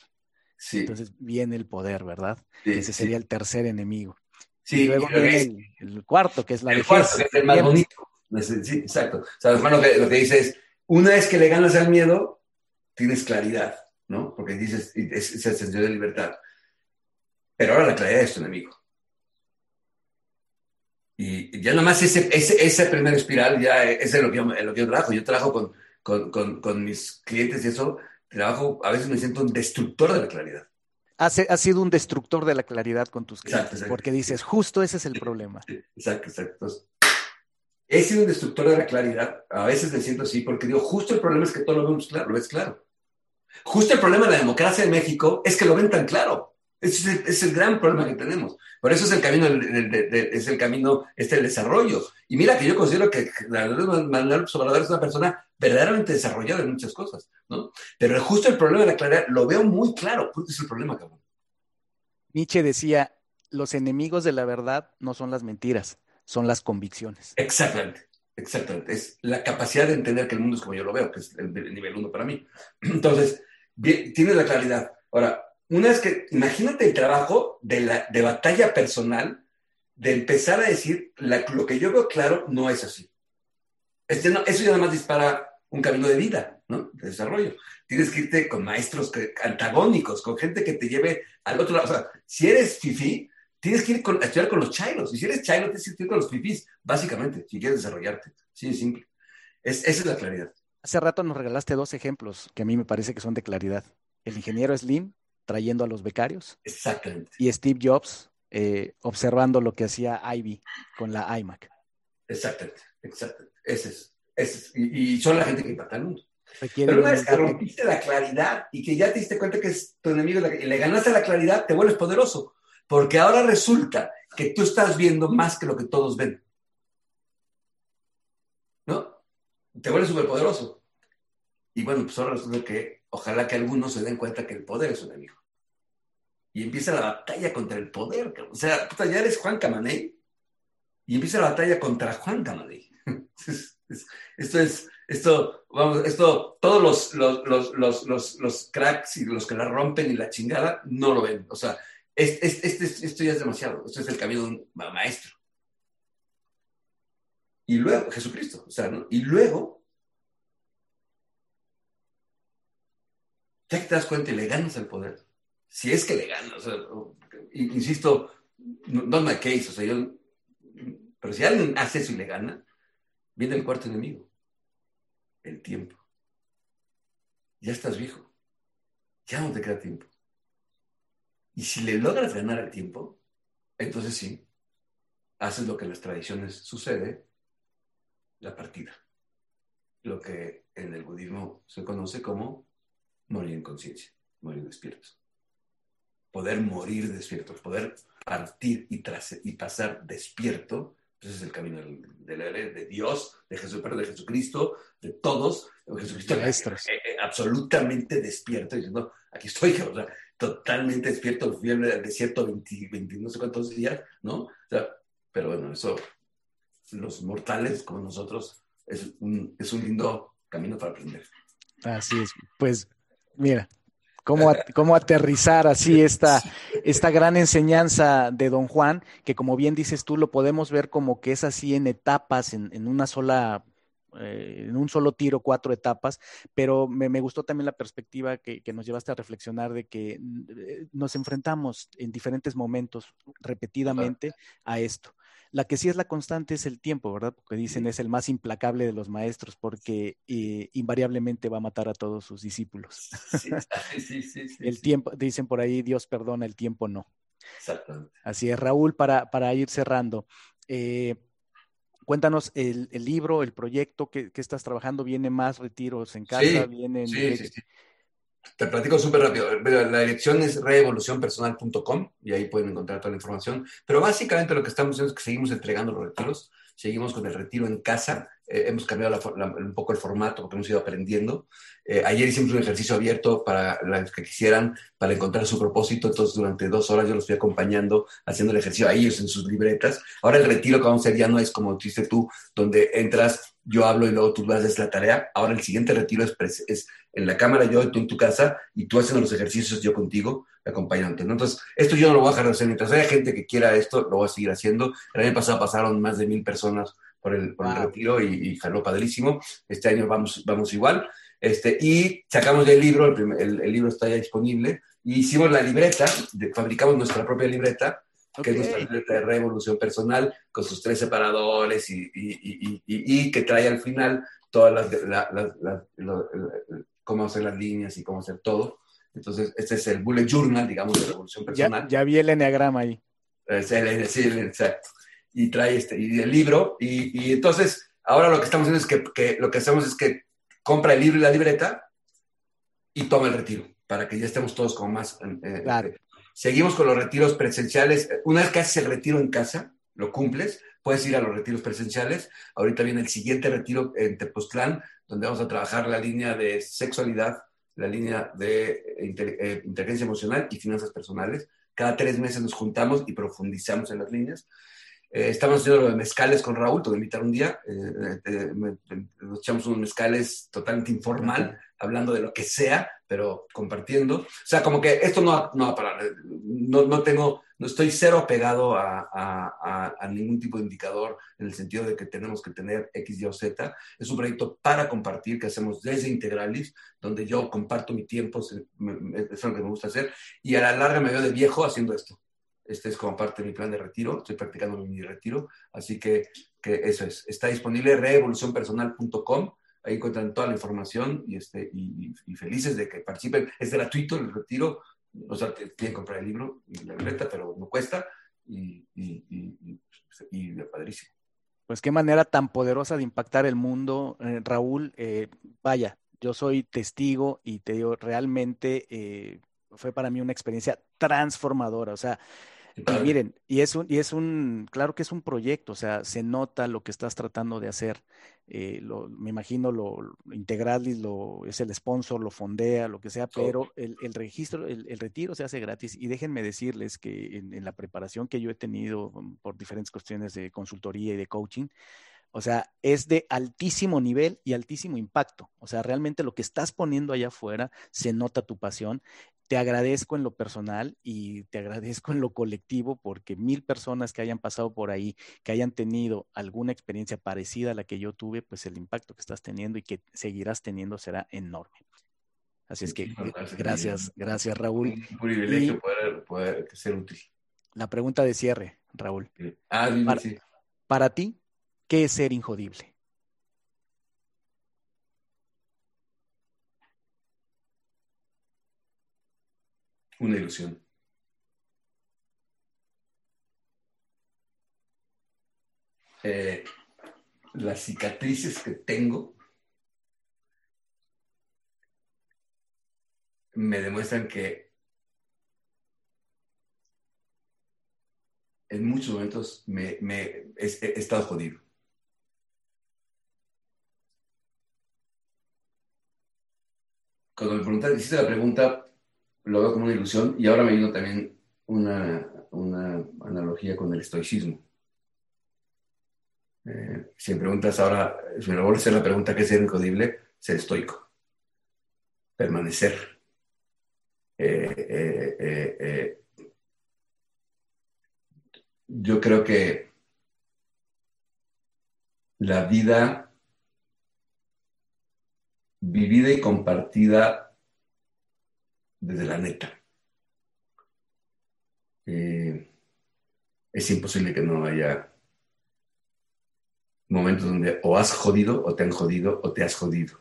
Entonces viene el poder, ¿verdad? Ese sería el tercer enemigo. Sí, y luego viene el, cuarto, que es la el Cuarto, que es el más bonito. Sí, exacto. O sea, lo que, lo que dice es, una vez que le ganas al miedo, tienes claridad. ¿no? Porque dices, es ese sentido de libertad. Pero ahora la claridad es tu enemigo. Y ya nomás ese, ese, esa primera espiral ya es lo que, yo, lo que yo trabajo. Yo trabajo con, con, con, con, mis clientes y eso, trabajo, a veces me siento un destructor de la claridad. Has, sido un destructor de la claridad con tus clientes, porque dices, justo ese es el problema. Exacto, exacto. He sido un destructor de la claridad, a veces me siento así, porque digo, justo el problema es que todo lo vemos claro, lo ves claro. Justo el problema de la democracia en México es que lo ven tan claro. Es, el, gran problema que tenemos. Por eso es el camino, es el camino, este el desarrollo. Y mira que yo considero que Manuel Obrador es una persona verdaderamente desarrollada en muchas cosas, ¿no? Pero justo el problema de la claridad lo veo muy claro. ¿Cuál es el problema, cabrón? Nietzsche decía, los enemigos de la verdad no son las mentiras, son las convicciones. Exactamente. Exactamente, es la capacidad de entender que el mundo es como yo lo veo, que es el, nivel uno para mí. Entonces, tienes la claridad. Ahora, una vez que, imagínate el trabajo de, la, de batalla personal, de empezar a decir, lo que yo veo claro no es así. Este no, eso ya nada más dispara un camino de vida, ¿no? De desarrollo. Tienes que irte con maestros antagónicos, con gente que te lleve al otro lado. O sea, si eres fifi, tienes que ir a estudiar con los chairos. Y si eres chairo, tienes que ir con los fifís, básicamente, si quieres desarrollarte. Sí, es simple. esa es la claridad. Hace rato nos regalaste dos ejemplos que a mí me parece que son de claridad. El ingeniero Slim trayendo a los becarios. Exactamente. Y Steve Jobs eh, observando lo que hacía Ivy con la iMac. Exactamente, exactamente. Ese es. Ese Y, son la gente que impacta al mundo. Pero una vez que rompiste la claridad y que ya te diste cuenta que es tu enemigo y le ganaste la claridad, te vuelves poderoso. Porque ahora resulta que tú estás viendo más que lo que todos ven. ¿No? Te vuelves superpoderoso. Y bueno, pues ahora resulta que ojalá que algunos se den cuenta que el poder es un enemigo. Y empieza la batalla contra el poder. O sea, ya eres Juan Camaney y empieza la batalla contra Juan Camaney. Esto es, esto, vamos, esto, todos los, los, los, los cracks y los que la rompen y la chingada no lo ven. O sea, este, esto ya es demasiado, esto es el camino de un maestro. Y luego, Jesucristo, o sea, ¿no? Y luego, ya que te das cuenta y le ganas el poder, si es que le ganas, o sea, insisto, no my case, o sea, yo, pero si alguien hace eso y le gana, viene el cuarto enemigo, el tiempo. Ya estás viejo, ya no te queda tiempo. Y si le logras ganar el tiempo, entonces sí, haces lo que en las tradiciones sucede, la partida. Lo que en el budismo se conoce como morir en conciencia, morir despiertos. Poder morir despiertos, poder partir y, y pasar despierto, ese es el camino de, de, Dios, de, Jesús, de Jesucristo, de todos, Jesucristo eh, eh, absolutamente despierto, diciendo, aquí estoy, o sea, totalmente despierto, fui al desierto 20, no sé cuántos días, ¿no? O sea, pero bueno, eso, los mortales como nosotros, es un, es un lindo camino para aprender. Así es, pues mira, cómo, cómo aterrizar así esta, esta gran enseñanza de Don Juan, que como bien dices tú, lo podemos ver como que es así en etapas, en, en una sola eh, en un solo tiro cuatro etapas, pero me, gustó también la perspectiva que, nos llevaste a reflexionar de que eh, nos enfrentamos en diferentes momentos repetidamente a esto. La que sí es la constante es el tiempo, ¿verdad? Porque dicen es el más implacable de los maestros porque eh, invariablemente va a matar a todos sus discípulos. Sí, sí, sí, el tiempo, dicen por ahí, Dios perdona, el tiempo no. Exactamente. Así es, Raúl, para, para ir cerrando. Eh, Cuéntanos el, libro, el proyecto que, estás trabajando. ¿Viene más retiros en casa? ¿Vienen, sí, sí, sí. Te platico súper rápido. La dirección es reevolucionpersonal.com y ahí pueden encontrar toda la información. Pero básicamente lo que estamos haciendo es que seguimos entregando los retiros seguimos con el retiro en casa, eh, hemos cambiado un poco el formato porque hemos ido aprendiendo. Eh, ayer hicimos un ejercicio abierto para los que quisieran, para encontrar su propósito, entonces durante dos horas yo los fui acompañando, haciendo el ejercicio a ellos en sus libretas. Ahora el retiro que vamos a hacer ya no es como dijiste tú, donde entras, yo hablo y luego tú haces la tarea. Ahora el siguiente retiro es, es en la cámara yo, tú en tu casa, y tú haciendo los ejercicios yo contigo acompañante. ¿no? Entonces, esto yo no lo voy a dejar de hacer. Mientras haya gente que quiera esto, lo voy a seguir haciendo. El año pasado pasaron más de mil personas por el, por el retiro y, y jaló padrísimo. Este año vamos, vamos igual. Este, y sacamos ya el libro, el, el, libro está ya disponible, y hicimos la libreta, fabricamos nuestra propia libreta, que es nuestra libreta de revolución personal, con sus tres separadores y, y, y que trae al final todas las, las, cómo hacer las líneas y cómo hacer todo. Entonces, este es el bullet journal, digamos, de evolución personal. Ya, vi el enneagrama ahí. sí, exacto. Y trae este, y el libro, y, entonces, ahora lo que estamos haciendo es que, lo que hacemos es que compra el libro y la libreta y toma el retiro, para que ya estemos todos como más... Eh, eh, claro. Seguimos con los retiros presenciales. Una vez que haces el retiro en casa, lo cumples, puedes ir a los retiros presenciales. Ahorita viene el siguiente retiro en Tepoztlán, donde vamos a trabajar la línea de sexualidad, la línea de eh, inteligencia emocional y finanzas personales. Cada tres meses nos juntamos y profundizamos en las líneas. Eh, estamos haciendo lo de mezcales con Raúl, te voy a invitar un día. Eh, nos echamos unos mezcales totalmente informal, hablando de lo que sea, pero compartiendo. O sea, como que esto no, no va a parar. No, no tengo no estoy cero apegado a, a, ningún tipo de indicador en el sentido de que tenemos que tener X, Y o Z. Es un proyecto para compartir que hacemos desde Integralis, donde yo comparto mi tiempo, es lo que me gusta hacer, y a la larga me veo de viejo haciendo esto. Este es como parte de mi plan de retiro, estoy practicando mi retiro, así que, que eso es. Está disponible revolucionpersonal.com ahí encuentran toda la información y, este, y, y, felices de que participen. Es gratuito el retiro, o sea, tienen que comprar el libro y la libreta, pero no cuesta y, y, y, padrísimo. Pues qué manera tan poderosa de impactar el mundo, eh, Raúl. Eh, vaya, yo soy testigo y te digo, realmente eh, fue para mí una experiencia transformadora. O sea, y miren, y es un, y es un, claro que es un proyecto, o sea, se nota lo que estás tratando de hacer. Eh, lo, me imagino lo, Integralis lo, es el sponsor, lo fondea, lo que sea, pero el, el registro, el, el, retiro se hace gratis. Y déjenme decirles que en, en, la preparación que yo he tenido mm, por diferentes cuestiones de consultoría y de coaching, o sea, es de altísimo nivel y altísimo impacto. O sea, realmente lo que estás poniendo allá afuera se nota tu pasión te agradezco en lo personal y te agradezco en lo colectivo porque mil personas que hayan pasado por ahí, que hayan tenido alguna experiencia parecida a la que yo tuve, pues el impacto que estás teniendo y que seguirás teniendo será enorme. Así es que gracias, gracias Raúl. Un privilegio poder, ser útil. La pregunta de cierre, Raúl. Ah, para, para ti, ¿qué es ser injodible? Una ilusión. eh, las cicatrices que tengo me demuestran que en muchos momentos me, he, estado jodido. Cuando me preguntaste, hiciste la pregunta, lo veo como una ilusión y ahora me vino también una, analogía con el estoicismo. Eh, si me preguntas ahora, si me vuelves a hacer la pregunta ¿qué es ser incodible? Ser estoico. Permanecer. Eh, eh, yo creo que la vida vivida y compartida desde la neta. Eh, es imposible que no haya momentos donde o has jodido o te han jodido o te has jodido.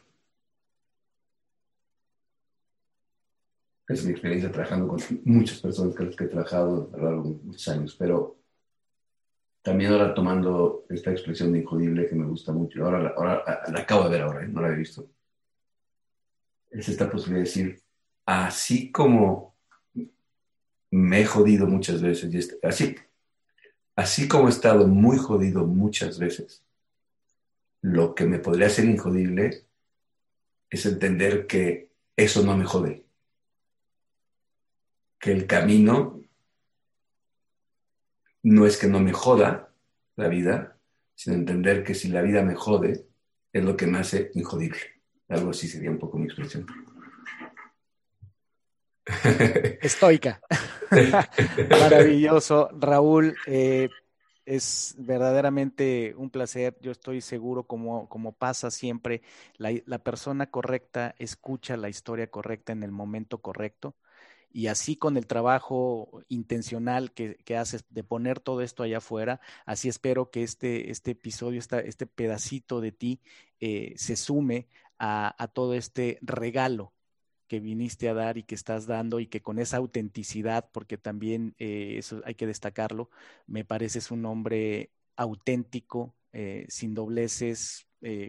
Es mi experiencia trabajando con muchas personas con las que he trabajado a lo largo de muchos años, pero también ahora tomando esta expresión de injodible que me gusta mucho, ahora, ahora la acabo de ver ahora, ¿eh? no la he visto, es esta posibilidad de decir, así como me he jodido muchas veces, y así, así como he estado muy jodido muchas veces, lo que me podría hacer injodible es entender que eso no me jode, que el camino no es que no me joda la vida, sino entender que si la vida me jode, es lo que me hace injodible. Algo así sería un poco mi expresión. Estoica. Maravilloso. Raúl, eh, es verdaderamente un placer. Yo estoy seguro, como, como pasa siempre, la, la persona correcta escucha la historia correcta en el momento correcto y así con el trabajo intencional que, haces de poner todo esto allá afuera, así espero que este, este episodio, este pedacito de ti eh, se sume a, todo este regalo que viniste a dar y que estás dando y que con esa autenticidad, porque también eh, eso hay que destacarlo, me pareces un hombre auténtico, eh, sin dobleces,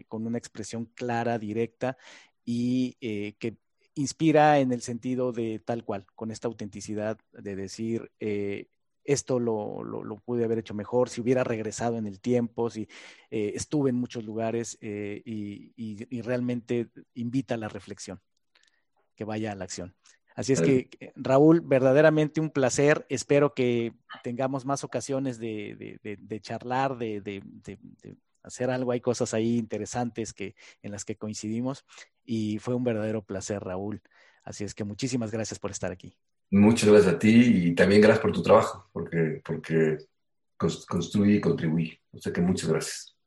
con una expresión clara, directa y que inspira en el sentido de tal cual, con esta autenticidad de decir, eh, esto lo, lo, pude haber hecho mejor, si hubiera regresado en el tiempo, si eh, estuve en muchos lugares eh, y, realmente invita a la reflexión, que vaya a la acción. Así es que, Raúl, verdaderamente un placer. Espero que tengamos más ocasiones de, de charlar, de, hacer algo. Hay cosas ahí interesantes que, en las que coincidimos y fue un verdadero placer, Raúl. Así es que muchísimas gracias por estar aquí. Muchas gracias a ti y también gracias por tu trabajo, porque, porque construí y contribuí. O sea que muchas gracias.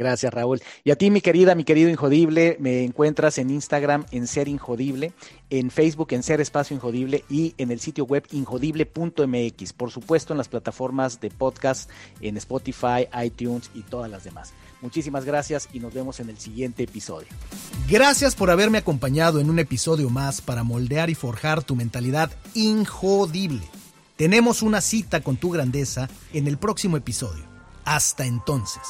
Gracias, Raúl. Y a ti, mi querida, mi querido Injodible, me encuentras en Instagram en Ser Injodible, en Facebook en Ser Espacio Injodible y en el sitio web injodible.mx. Por supuesto, en las plataformas de podcast, en Spotify, iTunes y todas las demás. Muchísimas gracias y nos vemos en el siguiente episodio. Gracias por haberme acompañado en un episodio más para moldear y forjar tu mentalidad injodible. Tenemos una cita con tu grandeza en el próximo episodio. Hasta entonces.